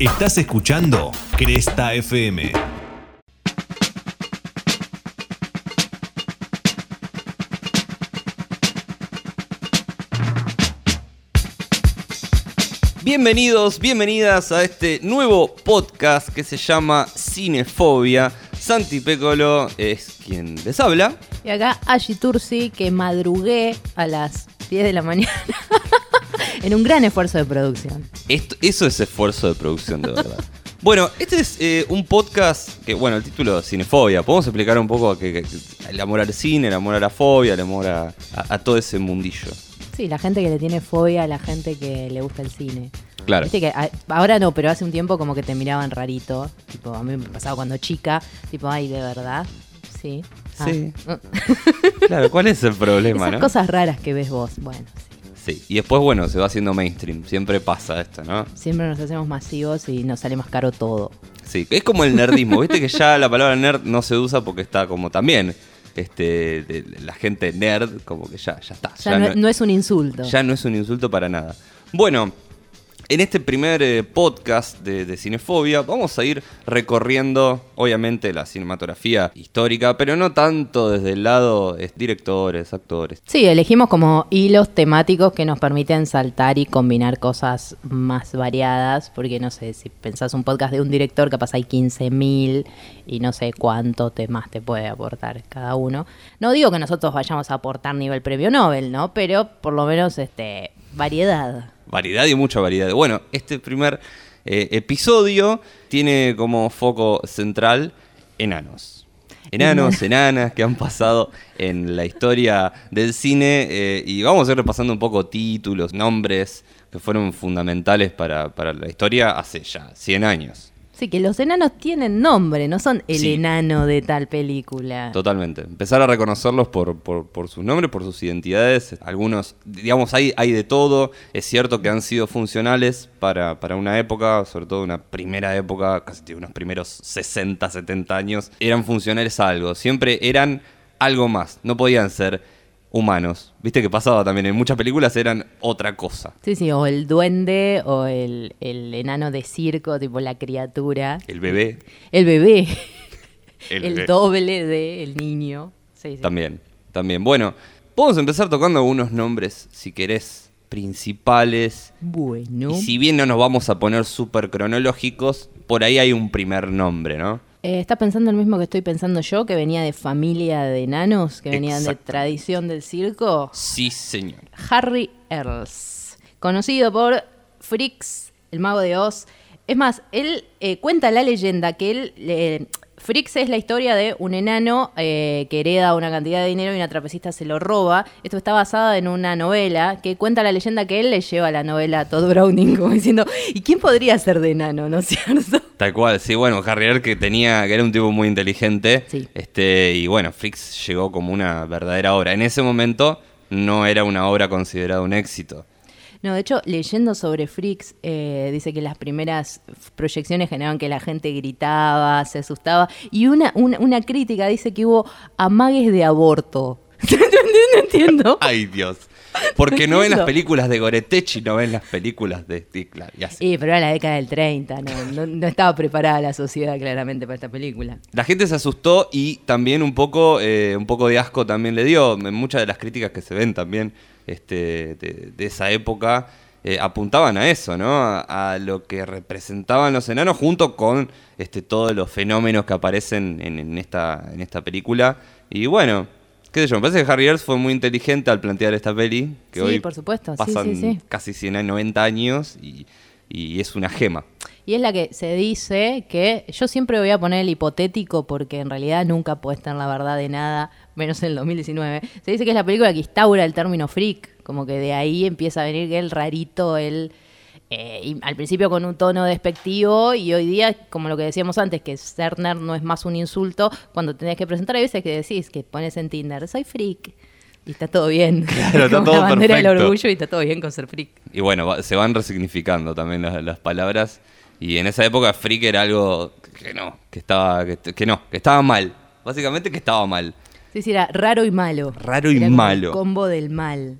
Estás escuchando Cresta FM. Bienvenidos, bienvenidas a este nuevo podcast que se llama Cinefobia. Santi Pécolo es quien les habla. Y acá Ashi Tursi, que madrugué a las 10 de la mañana en un gran esfuerzo de producción. Esto- eso es esfuerzo de producción, de verdad. Bueno, este es eh, un podcast que, bueno, el título Cinefobia. Podemos explicar un poco que, que- el amor al cine, el amor a la fobia, el amor a, a- a todo ese mundillo. Sí, la gente que le tiene fobia a la gente que le gusta el cine. Claro. Viste que a- ahora no, pero hace un tiempo como que te miraban rarito. Tipo, a mí me pasaba cuando chica. Tipo, ay, de verdad. Sí. Ah. Sí. Claro, ¿cuál es el problema, Esas no? cosas raras que ves vos. Bueno, sí. Sí, y después, bueno, se va haciendo mainstream. Siempre pasa esto, ¿no? Siempre nos hacemos masivos y nos sale más caro todo. Sí, es como el nerdismo, viste que ya la palabra nerd no se usa porque está como también este de- de la gente nerd, como que ya, ya está. Ya, no, no es un insulto. ya no es un insulto para nada. Bueno, en este primer eh, podcast de, de Cinefobia vamos a ir recorriendo, obviamente, la cinematografía histórica, pero no tanto desde el lado directores, actores. Sí, elegimos como hilos temáticos que nos permiten saltar y combinar cosas más variadas, porque no sé, si pensás un podcast de un director, capaz hay 15.000 y no sé cuánto te más te puede aportar cada uno. No digo que nosotros vayamos a aportar nivel premio Nobel, ¿no? Pero por lo menos este variedad. Variedad y mucha variedad. Bueno, este primer eh, episodio tiene como foco central enanos. Enanos, enanas que han pasado en la historia del cine eh, y vamos a ir repasando un poco títulos, nombres que fueron fundamentales para, para la historia hace ya 100 años. Sí, que los enanos tienen nombre, no son el Sí. enano de tal película. Totalmente. Empezar a reconocerlos por, por, por sus nombres, por sus identidades. Algunos, digamos, hay, hay de todo. Es cierto que han sido funcionales para, para una época, sobre todo una primera época, casi digo, unos primeros 60, 70 años. Eran funcionales a algo. Siempre eran algo más. No podían ser humanos. Viste que pasaba también. En muchas películas eran otra cosa. Sí, sí, o el duende o el, el enano de circo, tipo la criatura. El bebé. El bebé. El El, bebé. doble del niño. Sí, sí. También, también. Bueno, podemos empezar tocando algunos nombres, si querés, principales. Bueno. Y si bien no nos vamos a poner súper cronológicos, por ahí hay un primer nombre, ¿no? Eh, ¿Estás pensando el mismo que estoy pensando yo, que venía de familia de enanos, que venían de tradición del circo? Sí, señor. Harry Earls, conocido por Frix, el mago de Oz. Es más, él eh, cuenta la leyenda que él... eh, Frix es la historia de un enano eh, que hereda una cantidad de dinero y una trapecista se lo roba. Esto está basado en una novela que cuenta la leyenda que él le lleva la novela a Todd Browning, como diciendo, ¿y quién podría ser de enano, no es cierto? Tal cual, sí, bueno, Harrier que tenía, que era un tipo muy inteligente. Sí. Este, y bueno, Frix llegó como una verdadera obra. En ese momento no era una obra considerada un éxito. No, de hecho, leyendo sobre Freaks, eh, dice que las primeras proyecciones generaban que la gente gritaba, se asustaba. Y una, una, una crítica dice que hubo amagues de aborto. no entiendo. Ay, Dios. Porque no ven las películas de Goretech y no ven las películas de Stickler. Y así. Sí, pero era la década del 30, no, no, no estaba preparada la sociedad claramente para esta película. La gente se asustó y también un poco, eh, un poco de asco también le dio. Muchas de las críticas que se ven también este, de, de esa época eh, apuntaban a eso, ¿no? A, a lo que representaban los enanos junto con este, todos los fenómenos que aparecen en, en esta, en esta película. Y bueno, qué sé yo, me parece que Harry Earls fue muy inteligente al plantear esta peli. Que Sí, hoy por supuesto, pasan sí, sí. casi 100, años, 90 años y, y es una gema. Y es la que se dice que yo siempre voy a poner el hipotético porque en realidad nunca puede estar la verdad de nada, menos en el 2019. Se dice que es la película que instaura el término freak, como que de ahí empieza a venir el rarito, el eh, al principio con un tono despectivo y hoy día, como lo que decíamos antes, que ser no es más un insulto, cuando tenés que presentar, hay veces que decís que pones en Tinder, soy freak. Y está todo bien. Claro, está todo la bandera del perfecto. orgullo y está todo bien con ser freak. Y bueno, se van resignificando también las, las palabras. Y en esa época freak era algo que no, que estaba, que, que no, que estaba mal. Básicamente que estaba mal. Sí, sí, era raro y malo. Raro y Era malo. El combo del mal.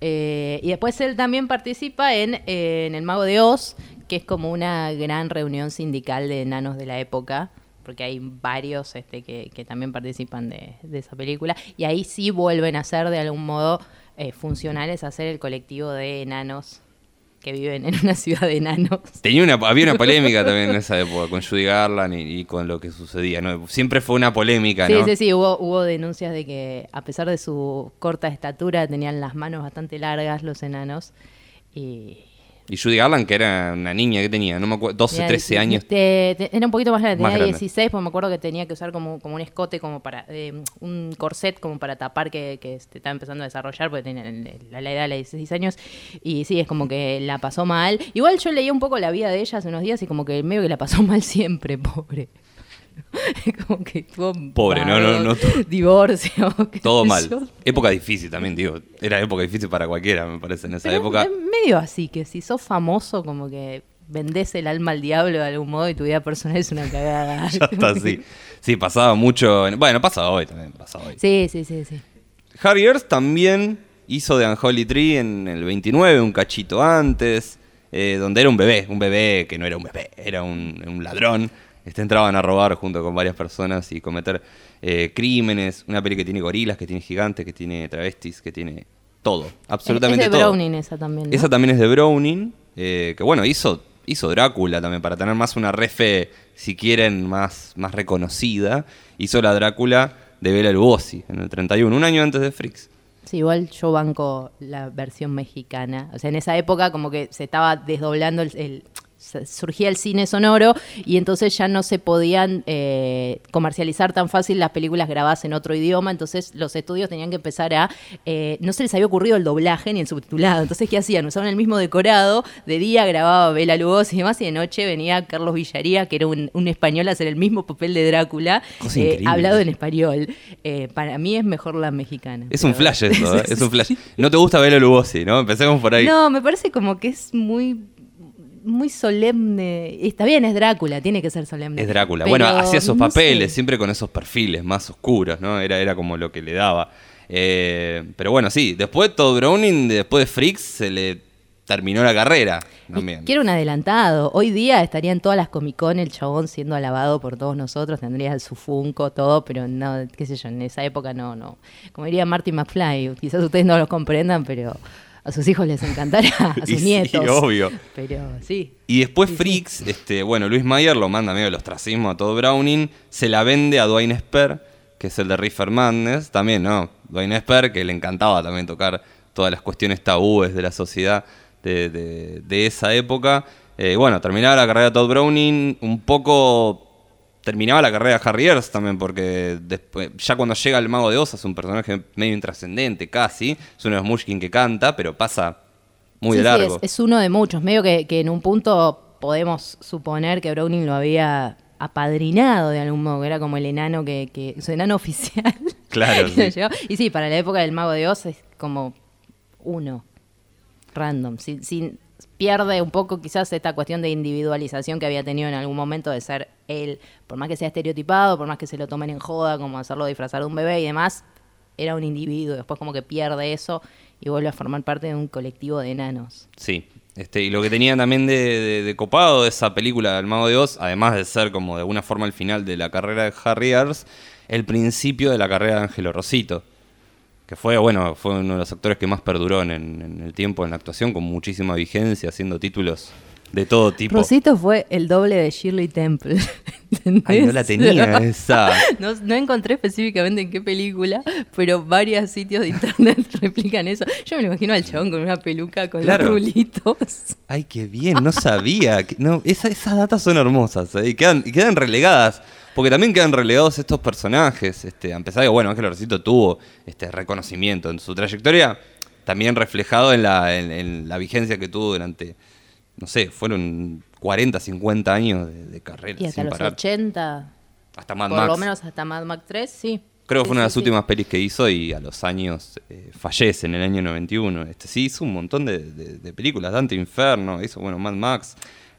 Eh, y después él también participa en, eh, en El Mago de Oz, que es como una gran reunión sindical de enanos de la época, porque hay varios este, que, que también participan de, de esa película, y ahí sí vuelven a ser de algún modo eh, funcionales a ser el colectivo de enanos que viven en una ciudad de enanos. Tenía una, había una polémica también en esa época con Judy Garland y, y con lo que sucedía. ¿no? Siempre fue una polémica, Sí, ¿no? sí, sí, hubo, hubo denuncias de que a pesar de su corta estatura tenían las manos bastante largas los enanos. Y, Y Judy Garland, que era una niña que tenía, no me acuerdo, 12, Tenía 13 dieci- años. te- te- era un poquito más grande, Más tenía grande. 16, porque me acuerdo que tenía que usar como, como un escote, como para eh, un corset como para tapar que, que este, estaba empezando a desarrollar, porque tenía la, la edad de 16 años. Y sí, es como que la pasó mal. Igual yo leí un poco la vida de ella hace unos días y como que medio que la pasó mal siempre, pobre. como que tuvo Pobre, no, no, no, divorcio. Todo mal. yo. Época difícil también, digo. Era época difícil para cualquiera, me parece, en esa Pero época. Es medio así, que si sos famoso, como que vendés el alma al diablo de algún modo y tu vida personal es una cagada. Ya está así. Sí, pasaba mucho. en- Bueno, pasa hoy también, pasa hoy. Sí, sí, sí, sí. Harry Earth también hizo The Unholy Tree en el 29, un cachito antes, eh, donde era un bebé, un bebé que no era un bebé, era un, un ladrón. Este, entraban a robar junto con varias personas y cometer eh, crímenes. Una peli que tiene gorilas, que tiene gigantes, que tiene travestis, que tiene todo, absolutamente es de todo. Browning esa también. ¿no? Esa también es de Browning, eh, que bueno, hizo, hizo Drácula también, para tener más una refe, si quieren, más, más reconocida. Hizo la Drácula de Bela Lugosi en el 31, un año antes de Freaks. Sí, igual yo banco la versión mexicana. O sea, en esa época como que se estaba desdoblando el... surgía el cine sonoro y entonces ya no se podían eh, comercializar tan fácil las películas grabadas en otro idioma, entonces los estudios tenían que empezar a... eh, no se les había ocurrido el doblaje ni el subtitulado, entonces ¿qué hacían? Usaban el mismo decorado, de día grababa Bela Lugosi y demás, y de noche venía Carlos Villaría, que era un, un español, a hacer el mismo papel de Drácula, Cosa eh, increíble. hablado en español. Eh, para mí es mejor la mexicana. Es un flash eso, ¿eh? es un flash. No te gusta Bela Lugosi, ¿no? Empecemos por ahí. No, me parece como que es muy muy solemne. Está bien, es Drácula, tiene que ser solemne. Es Drácula. Pero, bueno, hacía esos no papeles, sé. siempre con esos perfiles más oscuros, ¿no? Era, era como lo que le daba. Eh, pero bueno, sí, después de todo Browning, después de Freaks, se le terminó la carrera también. Quiero un adelantado. Hoy día estaría en todas las Comic Con el chabón siendo alabado por todos nosotros. Tendría su Funko, todo, pero no, qué sé yo, en esa época no, no. Como diría Marty McFly, quizás ustedes no lo comprendan, pero a sus hijos les encantará, a Y sus sí, nietos. obvio. Pero sí. Y después Freaks, este, bueno, Luis Mayer lo manda medio del ostracismo a todo Browning, se la vende a Dwayne Sper, que es el de Reefer Madness, también, ¿no? Dwayne Sper, que le encantaba también tocar todas las cuestiones tabúes de la sociedad de, de- de esa época. Eh, bueno, terminaba la carrera de Todd Browning, un poco terminaba la carrera de Harry Earth también, porque después, ya cuando llega el Mago de Oz es un personaje medio intrascendente casi, es uno de los Mushkin que canta, pero pasa muy Sí, de sí, largo. es, es uno de muchos. Medio que, que en un punto podemos suponer que Browning lo había apadrinado de algún modo, que era como el enano que, que su enano oficial. Claro, sí. Y sí, para la época del Mago de Oz es como uno, random. Sin, sin- pierde un poco quizás esta cuestión de individualización que había tenido en algún momento de ser él, por más que sea estereotipado, por más que se lo tomen en joda, como hacerlo disfrazar de un bebé y demás, era un individuo. Después como que pierde eso y vuelve a formar parte de un colectivo de enanos. Sí, este, y lo que tenía también de, de- de copado de esa película del Mago de además de ser como de alguna forma el final de la carrera de Harry Earth, el principio de la carrera de Ángelo Rosito, que fue, bueno, fue uno de los actores que más perduró en, en el tiempo en la actuación, con muchísima vigencia, haciendo títulos de todo tipo. Rosito fue el doble de Shirley Temple. Ay, no la tenía esa. No, no encontré específicamente en qué película, pero varios sitios de internet replican eso. Yo me lo imagino al chabón con una peluca con Claro. los rulitos. Ay, qué bien, no sabía. No, esa- esas datas son hermosas ¿eh? y, quedan, y quedan relegadas. Porque también quedan relegados estos personajes. Este, a pesar de que, bueno, Ángel Rosito tuvo este reconocimiento en su trayectoria, también reflejado en la, en, en la vigencia que tuvo durante, no sé, fueron 40, 50 años de, de carrera Y hasta sin los parar. 80, Hasta Mad por Max. lo menos hasta Mad Max 3, sí. Creo que Sí, fue una de sí, las sí. últimas pelis que hizo y a los años eh, fallece en el año 91. Este, sí, hizo un montón de, de- de películas. Dante Inferno, hizo, bueno, Mad Max.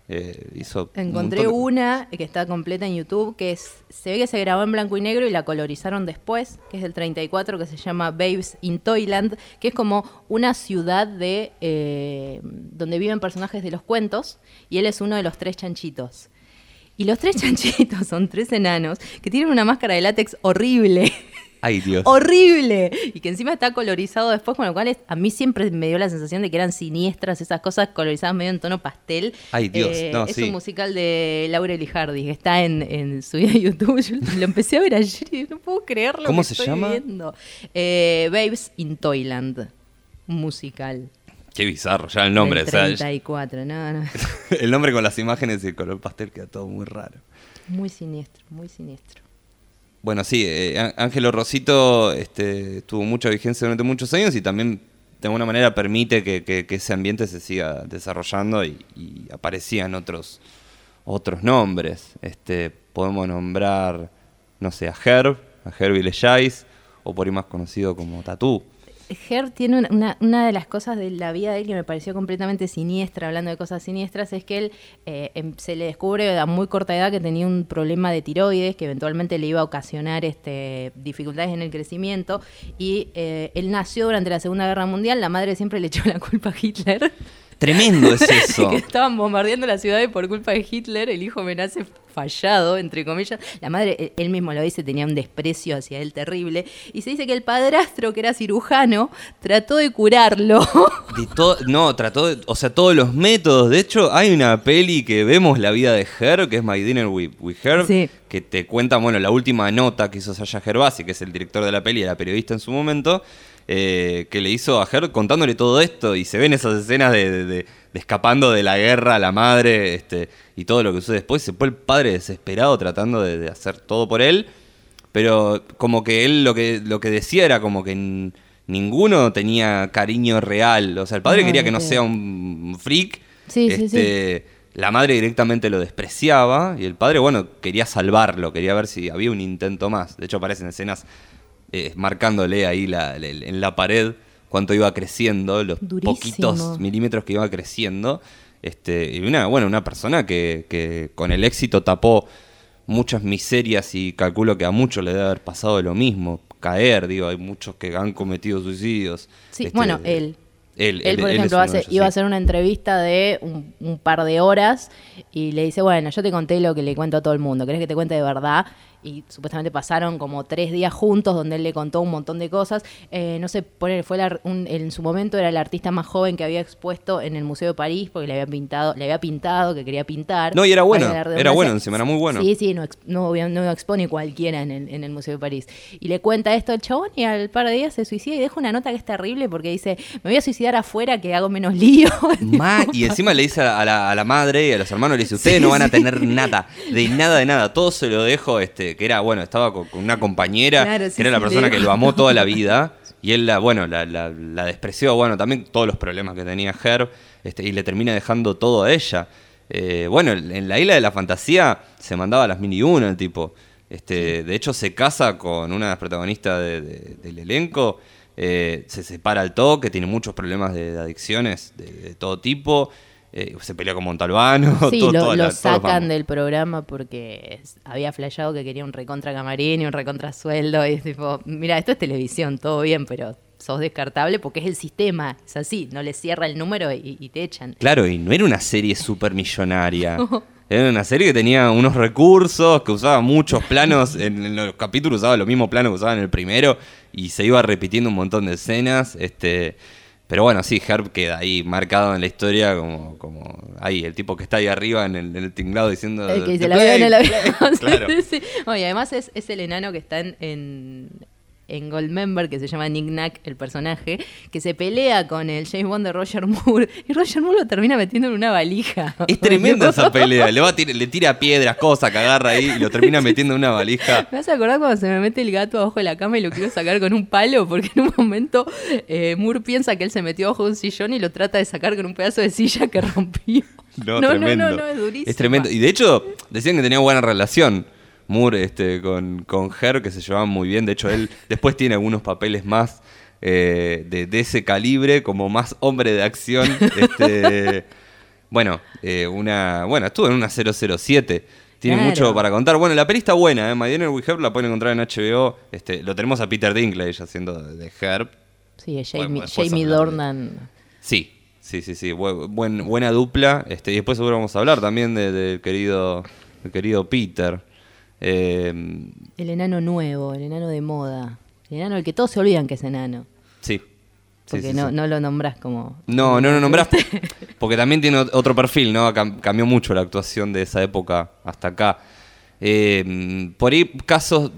Eh, hizo Encontré una que está completa en YouTube, que es, se ve que se grabó en blanco y negro y la colorizaron después, que es del 34, que se llama Babes in Toyland, que es como una ciudad de eh, donde viven personajes de los cuentos, y él es uno de los tres chanchitos. Y los tres chanchitos son tres enanos que tienen una máscara de látex horrible. Ay, Dios. horrible y que encima está colorizado después, con lo cual es- a mí siempre me dio la sensación de que eran siniestras esas cosas colorizadas medio en tono pastel. Eh, Ay, Dios, no, es sí. un musical de Laurel y Hardy que está en, en su video de YouTube. Yo lo empecé a ver ayer y no puedo creer lo ¿Cómo que se estoy llama? viendo. Eh, Babes in Toyland, musical. Qué bizarro, ya el nombre. del o sea, 34, no, no. el nombre con las imágenes y el color pastel queda todo muy raro. Muy siniestro, muy siniestro. Bueno, sí, eh, Ángelo Rosito este, tuvo mucha vigencia durante muchos años y también de alguna manera permite que, ese ambiente se siga desarrollando y, aparecían otros, otros nombres. Este, podemos nombrar, no sé, a Herb, a Herbie Lechais, o por ahí más conocido como Tatú. Herb tiene una, una- de las cosas de la vida de él que me pareció completamente siniestra, hablando de cosas siniestras, es que él eh, em- se le descubre a muy corta edad que tenía un problema de tiroides que eventualmente le iba a ocasionar este, dificultades en el crecimiento y eh, él nació durante la Segunda Guerra Mundial, la madre siempre le echó la culpa a Hitler. Tremendo es eso. que estaban bombardeando la ciudad y por culpa de Hitler el hijo me nace fallado, entre comillas. La madre, él- él mismo lo dice, tenía un desprecio hacia él terrible. Y se dice que el padrastro, que era cirujano, trató de curarlo. De no, trató de, o sea, todos los métodos. De hecho, hay una peli que vemos la vida de Herb, que es My Dinner with, with Herb, Sí. que te cuenta, bueno, la última nota que hizo Sasha Gervasi, que es el director de la peli y era periodista en su momento, eh, que le hizo a Herb contándole todo esto y se ven esas escenas de, de- de- de escapando de la guerra a la madre este, y todo lo que sucede después. Se fue el padre desesperado tratando de, hacer todo por él. Pero como que él lo que, lo que decía era como que ninguno tenía cariño real. O sea, el padre No, quería que no sea un freak. Sí, sí, Este, La madre directamente lo despreciaba y el padre, bueno, quería salvarlo, quería ver si había un intento más. De hecho, aparecen escenas eh, marcándole ahí la- la- en la pared cuánto iba creciendo, los Durísimo. poquitos milímetros que iba creciendo. Este, y una, bueno, una persona que, que con el éxito tapó muchas miserias y calculo que a muchos le debe haber pasado lo mismo. Caer, digo, hay muchos que han cometido suicidios. Sí, Este, bueno, él. Él, Él, por él ejemplo, hace- iba a hacer una entrevista de un, un par de horas y le dice, bueno, yo te conté lo que le cuento a todo el mundo, ¿querés que te cuente de verdad? Y supuestamente pasaron como tres días juntos donde él le contó un montón de cosas. Eh, no sé, fue la- un- en su momento era el artista más joven que había expuesto en el Museo de París porque le había pintado, le había pintado, que quería pintar. No, y era bueno, era bueno encima, era muy bueno. Sí, sí, no, no, expone cualquiera en el, en el Museo de París. Y le cuenta esto al chabón y al par de días se suicida y deja una nota que es terrible porque dice, me voy a suicidar afuera que hago menos lío. Ma- y encima le dice a la, a la madre y a los hermanos, le dice, ustedes Sí, no van a sí. tener nada, de nada, de nada. Todo se lo dejo, este, que era, bueno, estaba con, con una compañera, Claro, sí, que era la persona que lo amó toda la vida. Y él, la, bueno, la, la- la despreció, bueno, también todos los problemas que tenía Herb, este, y le termina dejando todo a ella. Eh, bueno, en la isla de la fantasía se mandaba las mini uno el tipo. Este, De hecho, se casa con una de las protagonistas de- de- del elenco. eh, se separa al toque, tiene muchos problemas de, de adicciones de, de todo tipo. Eh, se pelea con Montalbano. Sí, todo- lo, lo la- sacan del programa porque había flashado que quería un recontra camarín y un recontra sueldo. Y es tipo, mira, esto es televisión, todo bien, pero sos descartable porque es el sistema, es así, no le cierra el número y, y te echan. Claro, y no era una serie súper millonaria. Era una serie que tenía unos recursos, que usaba muchos planos. En, en los capítulos usaba los mismos planos que usaba en el primero. Y se iba repitiendo un montón de escenas. Este, pero bueno, sí, Herb queda ahí marcado en la historia como, como ahí, el tipo que está ahí arriba en el, en el tinglado diciendo. El que dice "The la el play, avión. play". Claro. Sí, y además es, es el enano que está en, en, en Goldmember, que se llama Nick Nack, el personaje, que se pelea con el James Bond de Roger Moore. Y Roger Moore lo termina metiendo en una valija. Es tremenda esa pelea. Le, va a tir- le tira piedras, cosas que agarra ahí y lo termina metiendo en una valija. Me vas a acordar cuando se me mete el gato abajo de la cama y lo quiero sacar con un palo, porque en un momento eh, Moore piensa que él se metió abajo de un sillón y lo trata de sacar con un pedazo de silla que rompió. No, no, tremendo. no, no, es durísimo. Es tremendo. Y de hecho, decían que tenía buena relación Moore este, con, con Her, que se llevaban muy bien. De hecho, él después tiene algunos papeles más eh, de, de ese calibre, como más hombre de acción. este, Bueno, eh, una, bueno, estuvo en una 007. Tiene Claro. mucho para contar. Bueno, la peli está buena, ¿eh? My Dinner with Herb la pueden encontrar en HBO. Este, lo tenemos a Peter Dinklage haciendo de de Herb. Sí, Bueno, Jamie, de- Dornan. Sí, sí, sí, sí. bu- buen- buena dupla. Este, y después seguro vamos a hablar también de- del querido, del querido Peter. Eh, El enano nuevo, el enano de moda. El enano del que todos se olvidan que es enano. sí. Porque sí, no, sí. no lo nombras como. No, no lo nombrás porque también tiene ot- otro perfil, ¿no? Cam- cambió mucho la actuación de esa época hasta acá. Eh, por ahí casos,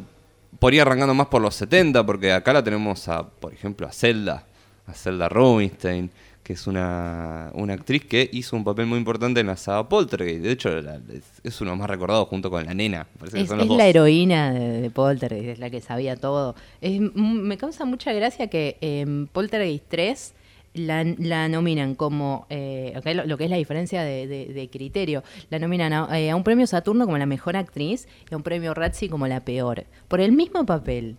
por ir arrancando más por los 70, porque acá la tenemos a, por ejemplo, a Zelda, a Zelda Rubinstein, que es una, una actriz que hizo un papel muy importante en la saga Poltergeist. De hecho, la- es, es uno más recordados junto con la nena. Parece que Es, son los es dos. la heroína de, de Poltergeist, es la que sabía todo. Es- me causa mucha gracia que en Poltergeist 3 la, la nominan como, eh, lo, lo que es la diferencia de, de- de criterio, la nominan a, eh, a un premio Saturno como la mejor actriz y a un premio Razzie como la peor, por el mismo papel.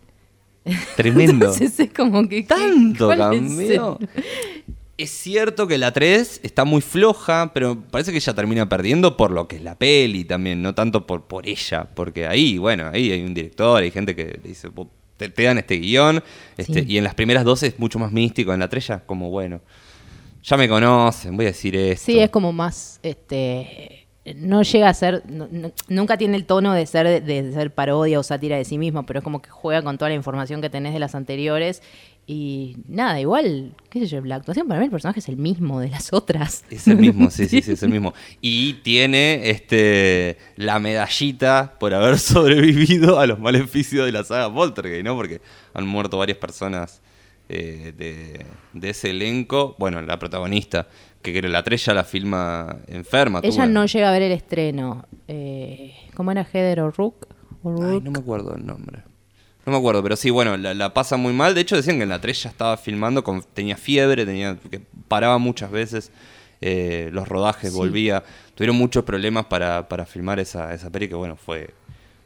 Tremendo. Entonces es como que... Tanto ¿cuál es cierto que la 3 está muy floja, pero parece que ella termina perdiendo por lo que es la peli también, no tanto por, por ella, porque ahí, bueno, ahí hay un director, hay gente que dice, "Vos te, te dan este guion, este, Sí. y en las primeras dos es mucho más místico, en la 3 ya como, bueno, ya me conocen, voy a decir esto. Sí, es como más, este, no llega a ser, no- no- nunca tiene el tono de ser, de ser parodia o sátira de sí mismo, pero es como que juega con toda la información que tenés de las anteriores y nada, igual, qué sé yo, la actuación para mí el personaje es el mismo de las otras. Es el mismo, sí, sí, sí, es el mismo. Y tiene este la medallita por haber sobrevivido a los maleficios de la saga Poltergeist, ¿no? Porque han muerto varias personas eh, de, de ese elenco. Bueno, la protagonista, que creo la 3 ya la filma enferma. Ella no llega a ver el estreno. Eh, ¿Cómo era Heather O'Rourke? Ay, no me acuerdo el nombre. No me acuerdo, pero sí, bueno, la, la pasa muy mal. De hecho, decían que en la 3 ya estaba filmando, con, tenía fiebre, tenía que paraba muchas veces eh, los rodajes, Sí. volvía. Tuvieron muchos problemas para, para filmar esa, esa peli, que bueno, fue,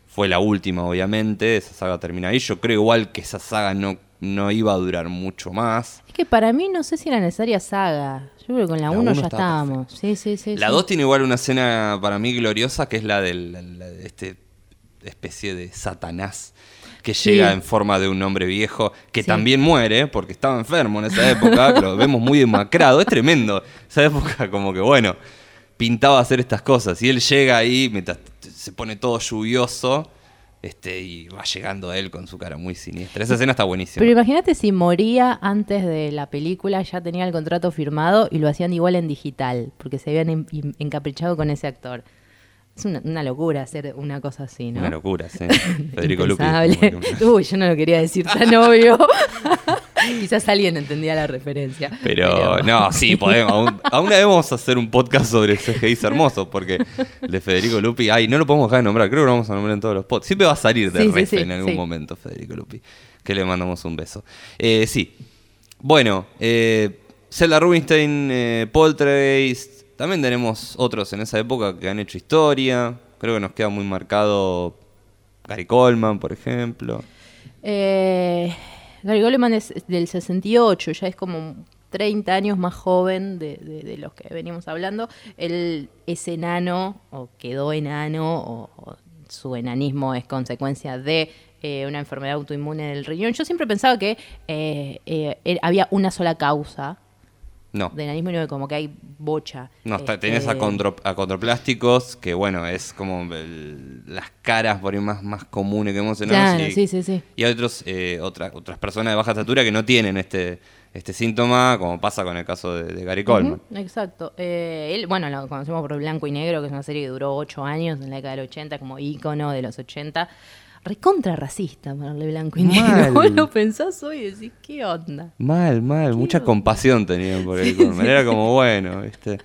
fue la última, obviamente. Esa saga termina ahí. Yo creo igual que esa saga no, no iba a durar mucho más. Es que para mí no sé si era necesaria saga. Yo creo que con la La 1 uno ya estábamos. Sí, sí, sí. La sí. 2 tiene igual una escena para mí gloriosa, que es la del la- la de este especie de Satanás que Sí. llega en forma de un hombre viejo que Sí. también muere porque estaba enfermo en esa época, lo vemos muy demacrado, es tremendo. Esa época como que bueno, pintaba hacer estas cosas y él llega ahí mientras se pone todo lluvioso este y va llegando a él con su cara muy siniestra. Esa escena está buenísima. Pero imagínate si moría antes de la película, ya tenía el contrato firmado y lo hacían igual en digital, porque se habían en- en- encaprichado con ese actor. Es una, una locura hacer una cosa así, ¿no? Una locura, sí. Federico Lupi. Uy, yo no lo quería decir tan obvio. Quizás alguien entendía la referencia. Pero, no, sí, podemos. Aún, aún debemos hacer un podcast sobre CGI hermosos, porque el de Federico Lupi, ay, no lo podemos dejar de nombrar, creo que lo vamos a nombrar en todos los podcasts. Siempre va a salir de Sí, sí, refe sí, en algún momento, Federico Lupi, que le mandamos un beso. Eh, sí, bueno, eh, Zelda Rubinstein, eh, Poltergeist, también tenemos otros en esa época que han hecho historia. Creo que nos queda muy marcado Gary Coleman, por ejemplo. Eh, Gary Goleman es del 68, ya es como 30 años más joven de, los que venimos hablando. Él es enano, o quedó enano, o, su enanismo es consecuencia de eh, una enfermedad autoinmune del riñón. Yo siempre pensaba que eh, eh, había una sola causa No. de enanismo y como que hay bocha. No, está- Este, tenés acondro- acondroplásticos, que bueno, es como el- las caras por ahí más, más comunes que hemos tenido. Claro, y, sí, sí, sí. y hay otros, eh, otra- otras personas de baja estatura que no tienen este, este síntoma, como pasa con el caso de, de Gary Coleman. Exacto. Eh, él, bueno, lo conocemos por Blanco y Negro, que es una serie que duró ocho años en la década del 80, como ícono de los 80. Recontra racista ponerle blanco y negro. Vos lo pensás hoy y decís, ¿qué onda? Mal, mal, mucha compasión tenían por Gary Coleman. Era como, bueno, ¿viste?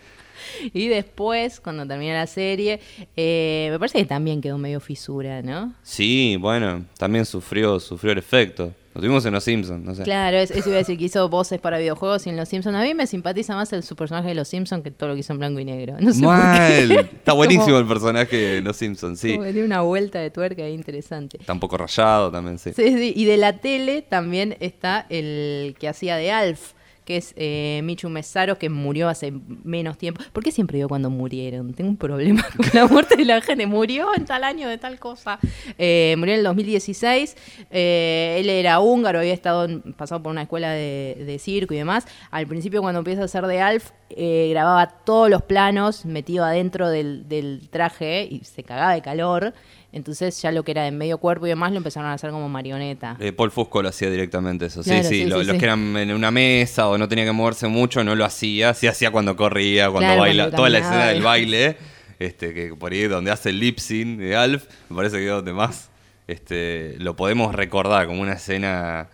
Y después, cuando termina la serie, eh, me parece que también quedó medio fisura, ¿no? Sí, bueno, también sufrió, sufrió el efecto. Lo tuvimos en Los Simpsons, no sé. Claro, es- eso iba a decir que hizo voces para videojuegos y en Los Simpsons. A mí me simpatiza más el, su personaje de Los Simpsons que todo lo que hizo en blanco y negro. No sé Mal. Está buenísimo Como- el personaje de Los Simpsons, sí. tiene una vuelta de tuerca interesante. Está un poco rayado también, sí. Sí, sí, Y de la tele también está el que hacía de Alf, que es eh, Michu Mesaro, que murió hace menos tiempo. ¿Por qué siempre digo cuando murieron? Tengo un problema con la muerte de la gente. Murió en tal año de tal cosa. Eh, murió en el 2016. Eh, él era húngaro, había estado pasado por una escuela de, circo y demás. Al principio, cuando empieza a hacer de Alf, eh, grababa todos los planos metido adentro del traje y se cagaba de calor. Entonces ya lo que era de medio cuerpo y demás lo empezaron a hacer como marioneta. Eh, Paul Fusco lo hacía directamente eso. Claro, sí, sí, sí, lo- sí, los que eran en una mesa o no tenía que moverse mucho no lo hacía. Sí hacía cuando corría, cuando Claro, baila, cuando toda la escena del baile, este, que por ahí donde hace el lip sync de Alf, me parece que es donde más este, lo podemos recordar como una escena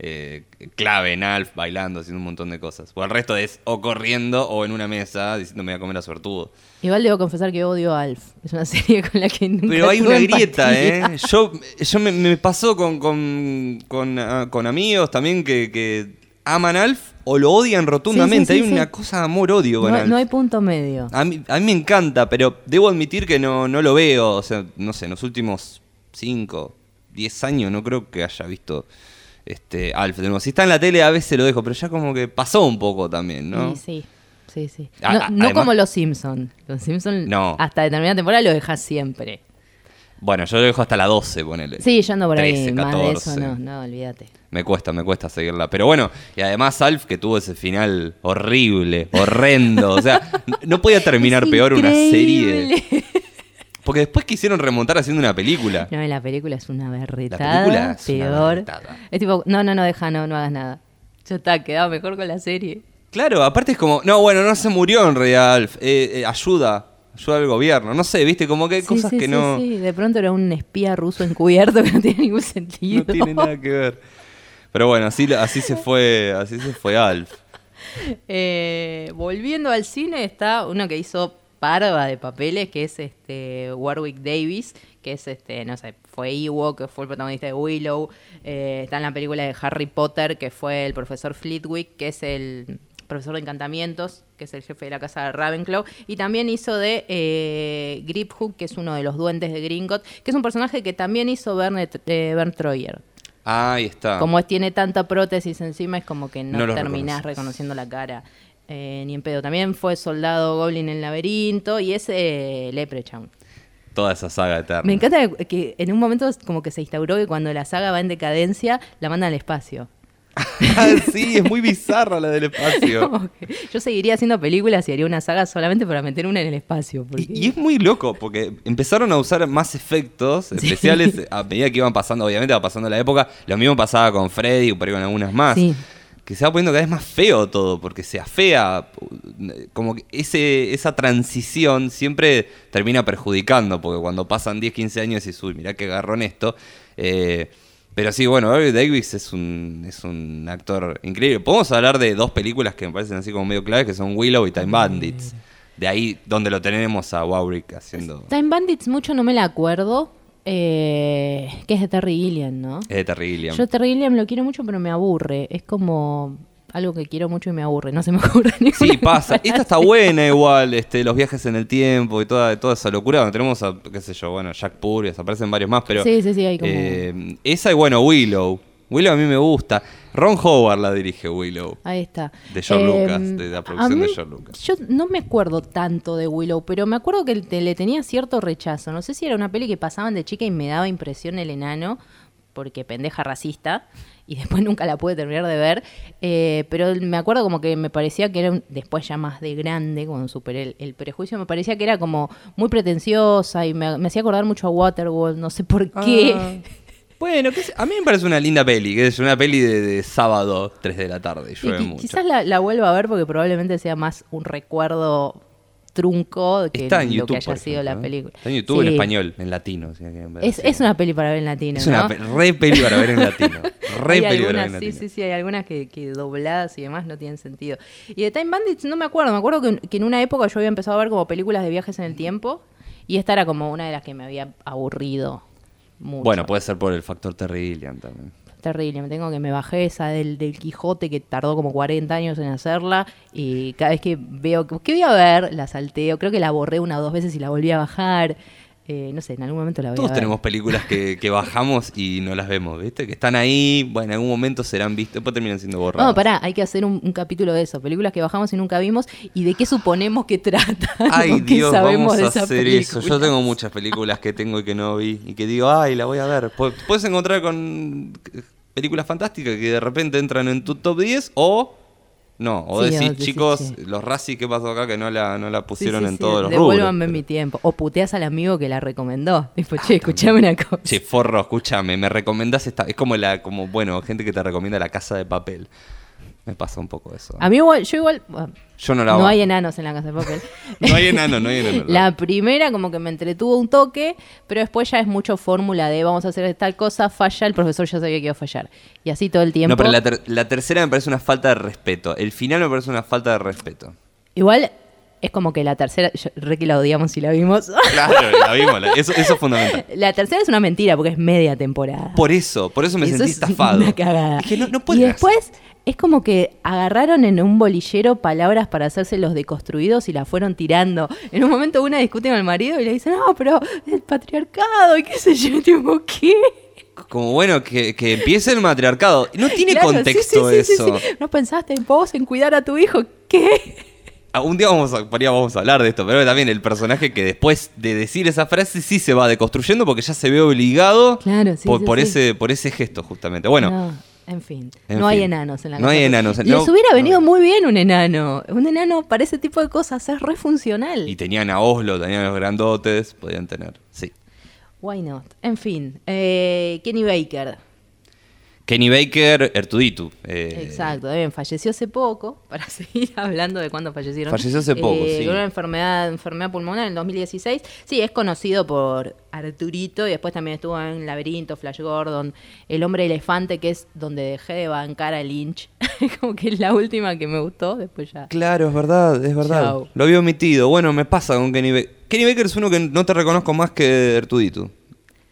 eh, clave en Alf, bailando, haciendo un montón de cosas. O el resto es o corriendo o en una mesa diciendo me voy a comer a suertudo. Igual debo confesar que odio a Alf. Es una serie con la que nunca Pero hay tuve una grieta, empatía. ¿eh? Yo, yo me, me pasó con, con, con, ah, con amigos también que, que aman Alf o lo odian rotundamente. Sí, sí, sí, hay una cosa de amor-odio con No, Alf. no hay punto medio. a, mí, a mí me encanta, pero debo admitir que no, no lo veo. O sea, no sé, en los últimos 5, 10 años no creo que haya visto este Alf. Si está en la tele a veces lo dejo, pero ya como que pasó un poco también, ¿no? Sí, sí, sí, sí. No, a- no además- como los Simpsons. Los Simpsons No. hasta determinada temporada lo dejas siempre. Bueno, yo lo dejo hasta las 12, ponele. Sí, yo ando por ahí. 13, Más de 14. eso no, no, olvídate. Me cuesta, me cuesta seguirla. Pero bueno, y además Alf que tuvo ese final horrible, horrendo. O sea, no podía terminar Es peor una serie. Porque después quisieron remontar haciendo una película. No, la película es una berretada. La película es peor. Es tipo, no, no, no, deja, no, no hagas nada. Ya está, quedaba mejor con la serie. Claro, aparte es como, no, bueno, no se murió en realidad Alf. Eh, eh, ayuda, ayuda al gobierno. No sé, viste, como que hay Sí, cosas sí, que sí, no, sí. De pronto era un espía ruso encubierto que no tiene ningún sentido. no tiene nada que ver. Pero bueno, así, así se fue, así se fue Alf. Eh, volviendo al cine está uno que hizo parva de papeles, que es este Warwick Davis, que es este, no sé, fue Ewok, que fue el protagonista de Willow, eh, está en la película de Harry Potter, que fue el profesor Flitwick, que es el profesor de encantamientos, que es el jefe de la casa de Ravenclaw, y también hizo de eh, Griphook, que es uno de los duendes de Gringotts, que es un personaje que también hizo Bernd, eh, Bernd Troyer. Ahí está. Como tiene tanta prótesis encima, es como que no, No terminás reconociendo la cara. Eh, ni en pedo. También fue soldado Goblin en el laberinto y es eh, Leprechaun. Toda esa saga eterna. Me encanta que, que en un momento como que se instauró que cuando la saga va en decadencia, la mandan al espacio. Ah, sí, es muy bizarra la del espacio. Yo seguiría haciendo películas y haría una saga solamente para meter una en el espacio. porque- Y, y es muy loco, porque empezaron a usar más efectos especiales a medida que iban pasando, obviamente va pasando la época. Lo mismo pasaba con Freddy, por ahí con algunas más. Sí. Que se va poniendo cada vez más feo todo, porque se afea. Como que ese, esa transición siempre termina perjudicando, porque cuando pasan 10, 15 años y uy, mirá que agarrón esto. Eh, pero sí, bueno, Barry Davis es un, es un actor increíble. Podemos hablar de dos películas que me parecen así como medio claves, que son Willow y Time Bandits. De ahí donde lo tenemos a Warwick haciendo... Time Bandits mucho no me la acuerdo. Eh, que es de Terry Gilliam, ¿no? Es de Terry Gilliam. Yo Terry Gilliam lo quiero mucho, pero me aburre. Es como algo que quiero mucho y me aburre. No se me ocurre ninguna. Sí, pasa. Esta está buena igual, este, los viajes en el tiempo y toda, toda esa locura. Donde tenemos a, qué sé yo, bueno, Jack Purvis, aparecen varios más, pero... Sí, sí, sí, hay como- eh, esa y bueno, Willow. Willow a mí me gusta. Ron Howard la dirige Willow. Ahí está. De George Eh, Lucas, de la a producción de George Lucas. Yo no me acuerdo tanto de Willow, pero me acuerdo que te- le tenía cierto rechazo. No sé si era una peli que pasaban de chica y me daba impresión el enano, porque pendeja racista, y después nunca la pude terminar de ver. eh, pero me acuerdo como que me parecía que era, un- después ya más de grande, cuando superé el, el prejuicio, me parecía que era como muy pretenciosa y me, me hacía acordar mucho a Waterworld, no sé por qué. Ah. Bueno, sé- a mí me parece una linda peli, que es una peli de, de sábado, 3 de la tarde, llueve mucho. quizás la, la vuelva a ver porque probablemente sea más un recuerdo trunco que Está en lo YouTube, que haya sido ejemplo, la ¿eh? película. Está en YouTube en Sí. español, en latino. si quieren ver Es, es una peli para ver en latino, Es ¿no? una pe- re peli para ver en latino. Re hay peli para ver en algunas, sí, latino. sí, sí, hay algunas que, que dobladas y demás no tienen sentido. Y de Time Bandits no me acuerdo, me acuerdo que, que en una época yo había empezado a ver como películas de viajes en el tiempo y esta era como una de las que me había aburrido mucho. Bueno, puede ser por el factor Terry Gilliam también. Terrible, me tengo que me bajé esa del, del Quijote que tardó como 40 años en hacerla y cada vez que veo, ¿qué voy a ver? La salteo, creo que la borré una o dos veces y la volví a bajar. Eh, no sé, en algún momento la voy Todos a ver. tenemos películas que, que bajamos y no las vemos, ¿viste? Que están ahí, bueno, en algún momento serán vistas, después terminan siendo borradas. No, pará, hay que hacer un, un capítulo de eso. Películas que bajamos y nunca vimos y de qué suponemos que trata. Ay, ¿Qué Dios, sabemos vamos a hacer eso. Yo tengo muchas películas que tengo y que no vi y que digo, ay, la voy a ver. Pu- Puedes encontrar con eh, películas fantásticas que de repente entran en tu top 10 o no, o Sí, decís, chicos, sí. los Razzie, ¿qué pasó acá? Que no la, no la pusieron sí, en todos los Devuélvanme rubros. mi tiempo. O puteas al amigo que la recomendó. Tipo, che, escuchame una cosa. Che, forro, escúchame, me recomendás esta. Es como la, como, bueno, gente que te recomienda la casa de papel. Me pasa un poco eso. A mí igual, yo igual... bueno, Yo no la no hay enanos en la casa de papel. No hay enano, no hay enano. La primera como que me entretuvo un toque, pero después ya es mucho fórmula de vamos a hacer tal cosa, falla, el profesor ya sabía que iba a fallar. Y así todo el tiempo. No, pero la, ter- la tercera me parece una falta de respeto. El final me parece una falta de respeto. Igual es como que la tercera, yo, re que la odiamos si la vimos. Claro, la vimos. la- Eso, eso es fundamental. la tercera es una mentira porque es media temporada. Por eso, por eso me Eso sentí es estafado. Una cagada. Dije, no, no y después es como que agarraron en un bolillero palabras para hacerse los deconstruidos y las fueron tirando. En un momento una discute con el marido y le dice, no, pero el patriarcado y qué sé yo, tipo, ¿qué? Como bueno, que, que empiece el matriarcado. No tiene Claro, contexto sí, sí, sí, eso. sí. ¿No pensaste en vos, en cuidar a tu hijo? ¿Qué? Ah, Un día vamos a, vamos a hablar de esto, pero también el personaje que después de decir esa frase sí se va deconstruyendo porque ya se ve obligado Claro, sí, por, sí, por sí. ese, por ese gesto, justamente. Bueno, No, en fin. En no hay enanos en la No casa. hay enanos, Les no- hubiera no. venido muy bien un enano. Un enano para ese tipo de cosas es re funcional. y tenían a Oslo, tenían a los grandotes, podían tener. Sí. Why not? En fin. eh, Kenny Baker. Kenny Baker, Ertuditu. eh, Exacto, bien, falleció hace poco, para seguir hablando de cuándo fallecieron. Falleció hace poco, Eh, sí. Con una enfermedad, enfermedad pulmonar en el 2016. Sí, es conocido por Arturito y después también estuvo en Laberinto, Flash Gordon, El Hombre Elefante, que es donde dejé de bancar a Lynch. Como que es la última que me gustó, después ya. Claro, es verdad, es verdad. Chau. Lo había omitido. Bueno, me pasa con Kenny Baker. Kenny Baker es uno que no te reconozco más que Ertuditu.